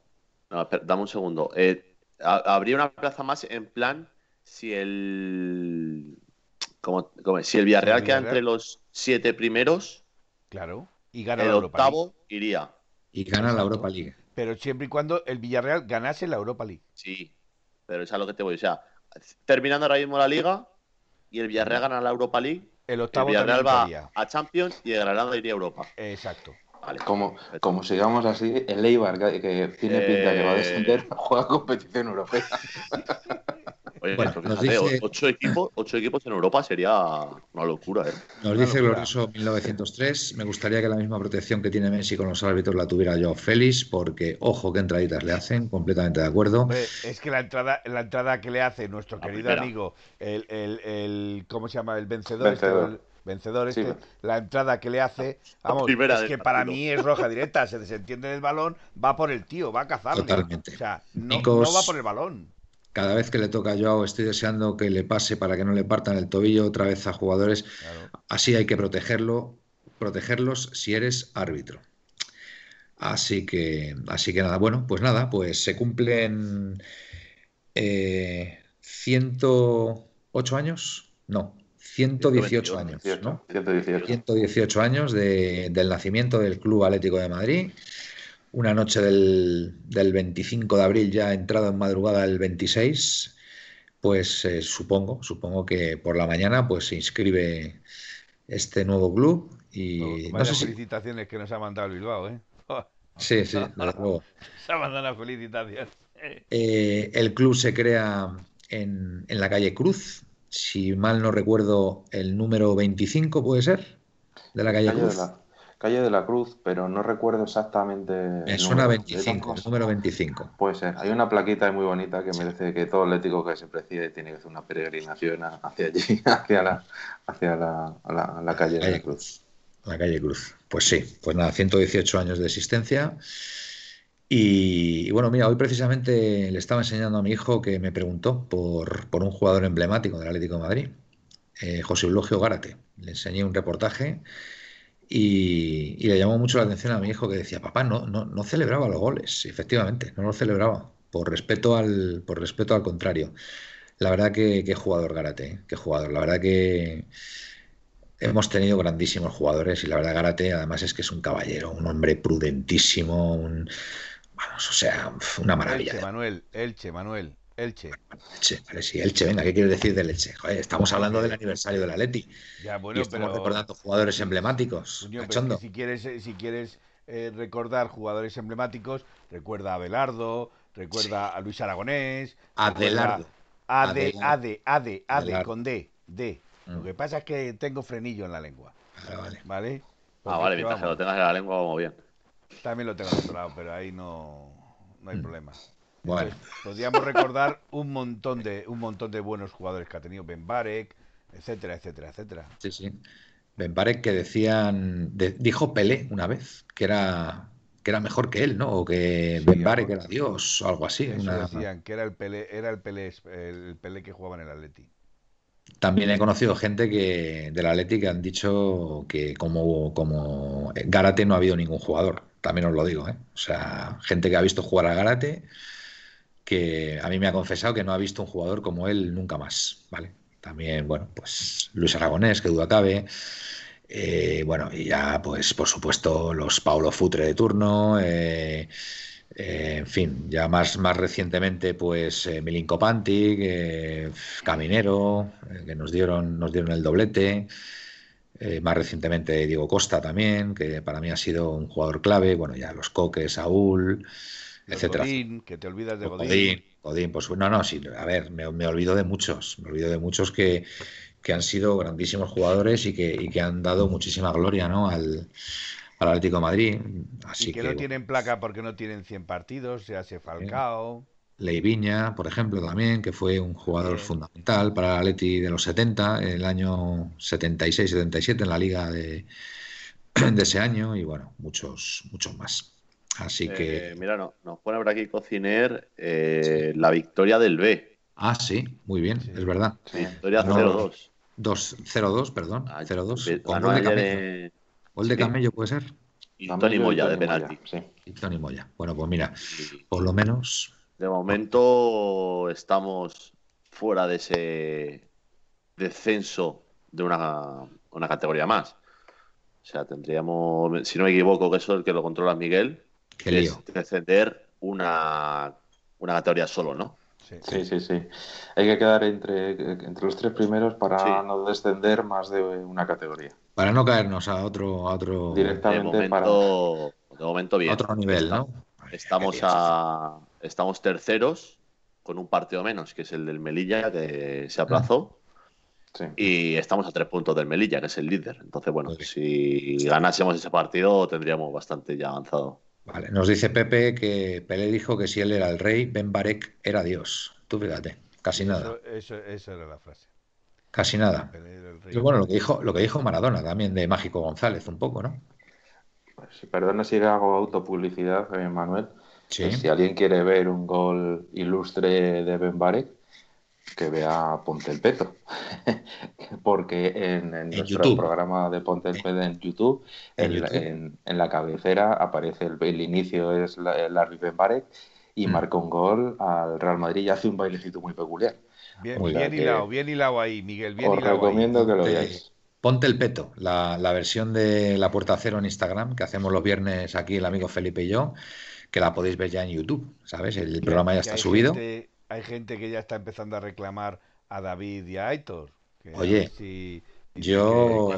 No, espera, dame un segundo. Eh, ha- habría una plaza más en plan si el. ¿cómo- cómo es? Si el Villarreal El queda Villarreal. entre los siete primeros, Claro. Y gana el la Europa League. octavo iría. Y gana la Europa League. Pero siempre y cuando el Villarreal ganase la Europa League. Sí, pero es a lo que te voy. O sea, terminando ahora mismo la liga y el Villarreal gana la Europa League, El el octavo Villarreal también va entraría. a Champions y el Granada iría a Europa. Exacto. Vale. Como, como sigamos así, el Eibar, que, que tiene pinta que va a descender, juega competición europea. Oye, Bueno, fíjate, dice- ocho, equipos, ocho equipos en Europa sería una locura, ¿eh? Nos Una dice. Glorioso 1903, me gustaría que la misma protección que tiene Messi con los árbitros la tuviera yo Félix, porque ojo qué entraditas le hacen, completamente de acuerdo. Es que la entrada, la entrada que le hace nuestro La querido primera. amigo, el, el, el- ¿cómo se llama? El vencedor. Vencedor. este, el vencedor Sí. este, la entrada que le hace, vamos, es que para mí es roja directa, se desentiende del balón, va por el tío, va a cazarle. Totalmente. O sea, no va por el balón. Cada vez que le toca a Joao estoy deseando que le pase para que no le partan el tobillo otra vez a jugadores. Claro. Así hay que protegerlo. protegerlos si eres árbitro. Así que, así que nada, bueno, pues nada, pues se cumplen 108 años, no, 118 años, ¿no? 118. años del nacimiento del Club Atlético de Madrid. Una noche del, 25 de abril, ya entrado en madrugada el 26, pues eh, supongo, supongo que por la mañana pues se inscribe este nuevo club y no, sé felicitaciones que nos ha mandado el Bilbao, ¿eh? Sí, sí, luego. Se ha mandado una felicitación. Eh, el club se crea en, en, la calle Cruz, si mal no recuerdo, el número 25 puede ser, de la calle, Cruz. De la, calle de la Cruz, pero no recuerdo exactamente. Me suena 25, el número 25. Puede ser. Hay una plaquita muy bonita que merece que todo atlético que se preside tiene que hacer una peregrinación hacia allí, hacia la, hacia la, la, calle de la Cruz. La calle Cruz. Pues sí, pues nada, 118 años de existencia. Y, bueno, mira, hoy precisamente le estaba enseñando a mi hijo que me preguntó por, por un jugador emblemático del Atlético de Madrid, eh, José Eulogio Gárate. Le enseñé un reportaje y, le llamó mucho la atención a mi hijo que decía, papá, no, no, no celebraba los goles. efectivamente, no lo celebraba, por respeto al, por respeto al contrario. La verdad que, jugador Gárate, ¿eh? qué jugador. La verdad que hemos tenido grandísimos jugadores y la verdad Gárate además es que es un caballero, un hombre prudentísimo, un Vamos, o sea, una maravilla. Elche, Manuel, Elche, Manuel, Elche. Elche, vale, sí, Elche, venga, ¿qué quieres decir del Elche? Joder, estamos hablando del aniversario de la Leti. Ya, bueno, y estamos recordando jugadores emblemáticos. si quieres, eh, si quieres eh, recordar jugadores emblemáticos, recuerda a Abelardo, recuerda a Luis Aragonés. Adelardo. Ade, Ade, Ade, Ade, con D, D. Lo mm. que pasa es que tengo frenillo en la lengua. Ah, vale. ¿Vale? ah, vale, mientras que lo tengas en la lengua, vamos bien. También lo tengo otro pero ahí no, no hay mm. problema. Bueno. podríamos recordar un montón de un montón de buenos jugadores que ha tenido Ben Barek, etcétera, etcétera, etcétera. Sí, sí. Ben Barek que decían, dijo Pelé una vez que era que era mejor que él, ¿no? O que Ben Barek era Dios o algo así. decían que era el Pelé, era el Pelé, el Pelé que jugaba en el Atleti. También he conocido gente que del Atleti que han dicho que como, como Gárate no ha habido ningún jugador. También os lo digo, ¿eh? O sea, gente que ha visto jugar a Gárate que a mí me ha confesado que no ha visto un jugador como él nunca más, ¿vale? También, bueno, pues Luis Aragonés, que duda cabe. Eh, bueno, y ya, pues, por supuesto, los Paulo Futre de turno. Eh, eh, en fin, ya más, más recientemente, pues Milinko Pantic, Caminero, que nos dieron, nos dieron el doblete. más recientemente Diego Costa también, que para mí ha sido un jugador clave. Bueno, ya los Coques, Saúl, etcétera. Godín, que te olvidas de Godín. Godín, pues no, no, sí, a ver, me, me, olvido de muchos, me olvido de muchos que, que han sido grandísimos jugadores y que, y que han dado muchísima gloria ¿no? al, Atlético de Madrid. Así y que, no tienen placa porque no tienen 100 partidos, se hace Falcao. Leiviña, por ejemplo, también, que fue un jugador fundamental para el Atleti de los 70, el año 76-77 en la liga de, de, ese año, y bueno, muchos, muchos más. Así que. Eh, mira, no, nos pone por aquí Cociner eh, la victoria del B. Ah, sí, muy bien, es verdad. Victoria 0-2. 2-0-2, perdón. 0-2. Con gol de ¿Gol de Camello puede ser? Y Tony Moya de penalti. Y Tony Moya. Bueno, pues mira, por lo menos. De momento estamos fuera de ese descenso de una, una categoría más. O sea, tendríamos, si no me equivoco, que eso es el que lo controla Miguel, que es descender una, una categoría solo, ¿no? Sí, sí, sí. Hay que quedar entre, entre los tres primeros para no descender más de una categoría. Para no caernos a otro, a otro directamente de momento, de momento bien. otro nivel, ¿no? Estamos a estamos terceros con un partido menos, que es el del Melilla, que se aplazó. Sí. Y estamos a tres puntos del Melilla, que es el líder. Entonces, bueno, si ganásemos ese partido, tendríamos bastante ya avanzado. Vale, nos dice Pepe que Pelé dijo que si él era el rey, Ben Barek era Dios. Tú fíjate, casi nada. Eso, esa era la frase. Casi nada. Y bueno, lo que dijo, lo que dijo Maradona también de Mágico González, un poco, ¿no? Pues, perdona si hago autopublicidad, Manuel. Pues si alguien quiere ver un gol ilustre de Ben Barek, que vea Ponte el Peto. Porque en, nuestro programa de Ponte el Peto en YouTube, en, la cabecera aparece el, inicio, es la, Larry Benbarek y mm. marca un gol al Real Madrid y hace un bailecito muy peculiar. Bien, bien hilado, bien hilado ahí, Miguel. Bien os recomiendo que lo veáis. Ponte el peto, la, versión de La Puerta Cero en Instagram, que hacemos los viernes aquí el amigo Felipe y yo, que la podéis ver ya en YouTube, ¿sabes? El programa ya está subido. Hay gente que ya está empezando a reclamar a David y a Aitor. Oye, yo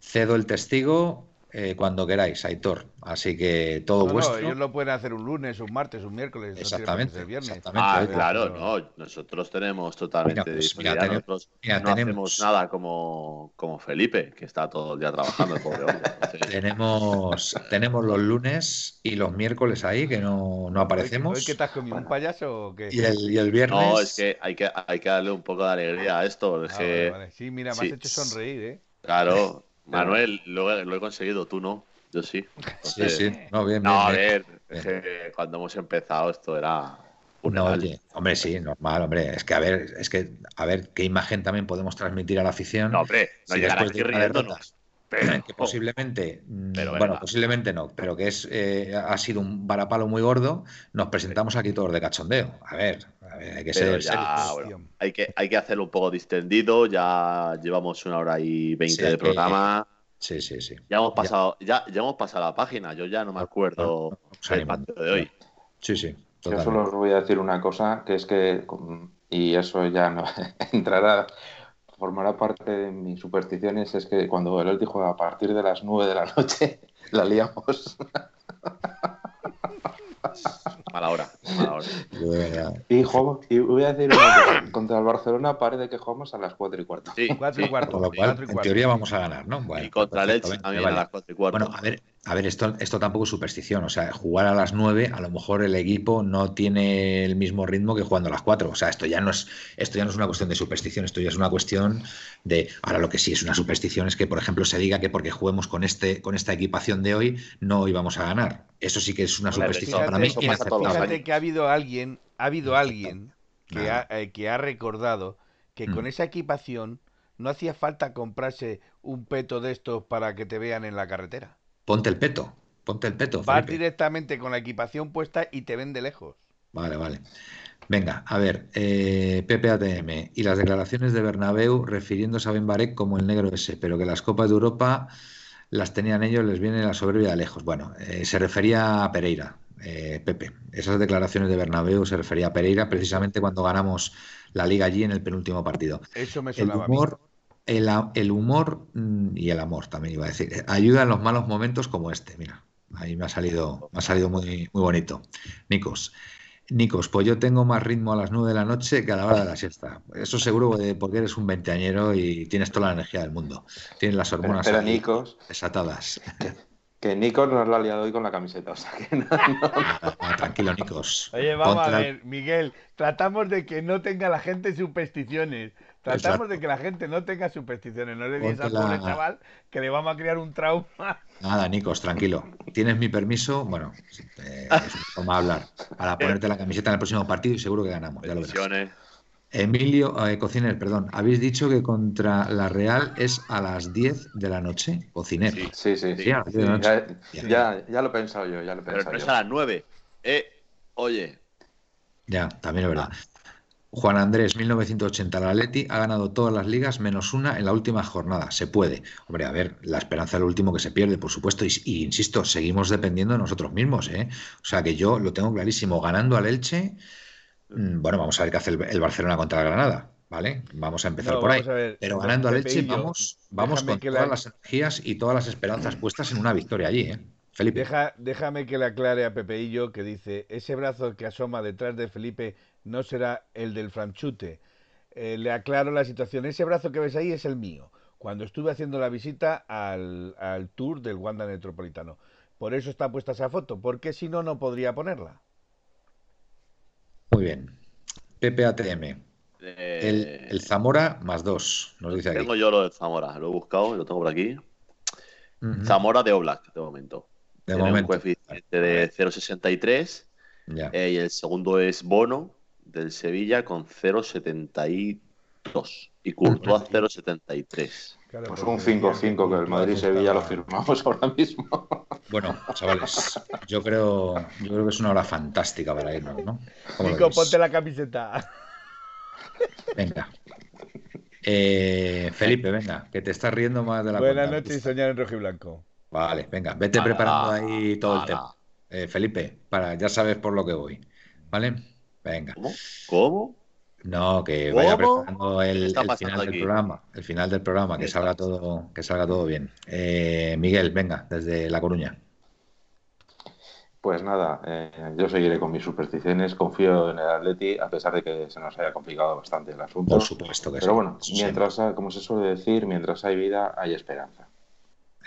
cedo el testigo eh, cuando queráis, Aitor. Así que todo vuestro. ellos lo pueden hacer un lunes, un martes, un miércoles. Exactamente. viernes. Ah, claro, no. Nosotros tenemos totalmente. Pues, nosotros no hacemos nada como, como Felipe, que está todo el día trabajando, tenemos, tenemos los lunes y los miércoles ahí que no, no aparecemos. ¿Hoy qué te has comido? ¿Un payaso o qué? Y el, y el, viernes. No, es que hay, que hay que darle un poco de alegría a esto. Ah, sí, mira, me has hecho sonreír, ¿eh? Claro. Manuel, lo, he conseguido, tú no. Yo sí. sí, sí. No, bien, no, a ver, cuando hemos empezado esto era. No, oye, hombre, sí, normal, hombre. Es que a ver, es que a ver qué imagen también podemos transmitir a la afición. No, hombre, no si llegar aquí riéndonos. que posiblemente, bueno, posiblemente no, pero que es eh, ha sido un varapalo muy gordo, nos presentamos aquí todos de cachondeo. A ver, hay que ser hay, que, hay que hacerlo un poco distendido, ya llevamos una hora y veinte de programa. Sí, sí, sí. Ya hemos pasado, ya, ya hemos pasado la página, yo ya no me acuerdo del partido de hoy. Sí, sí. Yo solo os voy a decir una cosa, que es que, y eso ya no entrará formará parte de mis supersticiones es que cuando el Elti juega a partir de las 9 de la noche, la liamos. Mala hora, mala hora. Y, voy a decir contra el Barcelona parece que jugamos a las 4 y cuarto. Sí, 4 y cuarto. lo cual, en teoría vamos a ganar, ¿no? y contra el Elche también a las 4 y cuarto. Bueno, a ver, a ver, esto, esto tampoco es superstición. O sea, jugar a las 9, a lo mejor el equipo no tiene el mismo ritmo que jugando a las 4. O sea, esto ya no es, esto ya no es una cuestión de superstición, esto ya es una cuestión de. Ahora lo que sí es una superstición es que, por ejemplo, se diga que porque juguemos con este, con esta equipación de hoy, no íbamos a ganar. Eso sí que es una superstición para mí. Fíjate que ha habido alguien, ha habido alguien que, ha, eh, que ha recordado que con mm. esa equipación no hacía falta comprarse un peto de estos para que te vean en la carretera. Ponte el peto, ponte el peto. Vas directamente con la equipación puesta y te ven de lejos. Vale, vale. Venga, a ver, eh, PPATM y las declaraciones de Bernabéu refiriéndose a Benbarek como el negro ese, pero que las Copas de Europa las tenían ellos, les viene la soberbia de lejos. Bueno, eh, se refería a Pereira, eh, Pepe. Esas declaraciones de Bernabéu se refería a Pereira precisamente cuando ganamos la liga allí en el penúltimo partido. Eso me sonaba el humor, el, humor mm, y el amor, también iba a decir, ayuda en los malos momentos como este. Mira, ahí me ha salido, me ha salido muy, muy bonito. Nikos. Nikos, pues yo tengo más ritmo a las 9 de la noche que a la hora de la siesta. Eso seguro porque eres un veinteañero y tienes toda la energía del mundo. Tienes las hormonas pero, Nikos, desatadas. Que Nikos nos lo ha liado hoy con la camiseta, o sea que no, tranquilo, Nikos. Oye, vamos a ver, Miguel, tratamos de que no tenga la gente supersticiones. Tratamos de que la gente no tenga supersticiones. No le digas al pobre chaval que le vamos a crear un trauma. Nada, Nicos, tranquilo. Tienes mi permiso, bueno, eh, es a hablar, para ponerte la camiseta en el próximo partido y seguro que ganamos. Ya lo verás. Emilio, eh, Cociner, perdón, habéis dicho que contra la Real es a las 10 de la noche, Cociner. Sí, sí, sí. Ya, ya, lo he pensado yo, ya lo he pensado Pero no es a las 9. Eh, oye. Ya, también es verdad. Juan Andrés, 1980, la Atleti ha ganado todas las ligas menos una en la última jornada. Se puede. Hombre, a ver, la esperanza es lo último que se pierde, por supuesto. Y, insisto, seguimos dependiendo de nosotros mismos. ¿eh? O sea que yo lo tengo clarísimo. Ganando al Elche, bueno, vamos a ver qué hace el, Barcelona contra la Granada. ¿Vale? Vamos a empezar por ahí. Pero ganando al Elche, vamos, vamos con todas las energías y todas las esperanzas puestas en una victoria allí. ¿eh? Felipe. Deja, déjame que le aclare a Pepeillo que dice, ese brazo que asoma detrás de Felipe no será el del franchute. Eh, le aclaro la situación. Ese brazo que ves ahí es el mío. Cuando estuve haciendo la visita al, tour del Wanda Metropolitano. Por eso está puesta esa foto, porque si no, no podría ponerla. Muy bien. PPATM. Eh, el, Zamora más dos, nos dice aquí. Tengo yo lo de Zamora, lo he buscado, lo tengo por aquí. Zamora de Oblak, de momento. De Tiene momento. un coeficiente de 0,63. Eh, y el segundo es Bono, del Sevilla con 0,72 y Courtois 0,73. Pues un 5-5 que el Madrid-Sevilla lo firmamos ahora mismo. Bueno, chavales, yo creo, yo creo que es una hora fantástica para irnos, ¿no? Nico, ponte la camiseta. Venga. Eh, Felipe, venga, que te estás riendo más de la Buenas noches y soñar en rojo y blanco. Vale, venga, vete preparando ahí todo el tema. Eh, Felipe, para, ya sabes por lo que voy. ¿Vale? Venga. ¿Cómo? ¿Cómo? No, que vaya preparando el, final del programa, el final del programa, que salga todo, que salga todo bien. Eh, Miguel, venga, desde La Coruña. Pues nada, eh, yo seguiré con mis supersticiones, confío en el Atleti, a pesar de que se nos haya complicado bastante el asunto. Por supuesto que Pero bueno, mientras, como se suele decir, mientras hay vida, hay esperanza.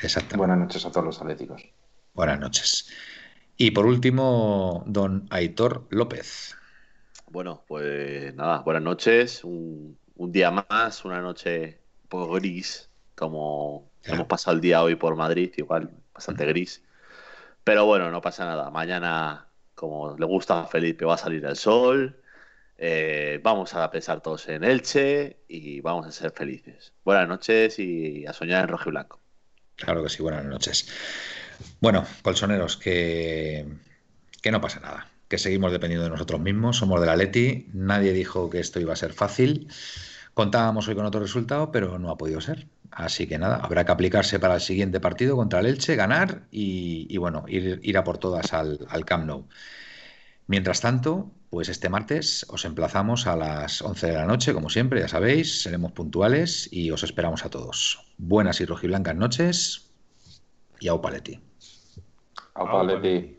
Exacto. Buenas noches a todos los atléticos. Buenas noches. Y por último, don Aitor López. Bueno, pues nada, buenas noches. Un, día más, una noche un poco gris, como hemos pasado el día hoy por Madrid, igual bastante gris. Pero bueno, no pasa nada. Mañana, como le gusta a Felipe, va a salir el sol. Eh, vamos a pensar todos en Elche y vamos a ser felices. Buenas noches y a soñar en rojo y blanco. Claro que sí, buenas noches. Bueno, colchoneros, que, que no pasa nada, que seguimos dependiendo de nosotros mismos, somos de la Leti, nadie dijo que esto iba a ser fácil, contábamos hoy con otro resultado, pero no ha podido ser. Así que nada, habrá que aplicarse para el siguiente partido contra el Elche, ganar y, bueno, ir, ir, a por todas al, Camp Nou. Mientras tanto, pues este martes os emplazamos a las 11 de la noche, como siempre, ya sabéis, seremos puntuales y os esperamos a todos. Buenas y rojiblancas noches y au paleti. Au paleti.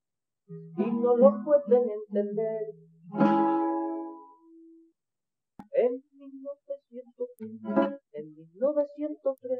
y no lo pueden entender. En 1903, en 1903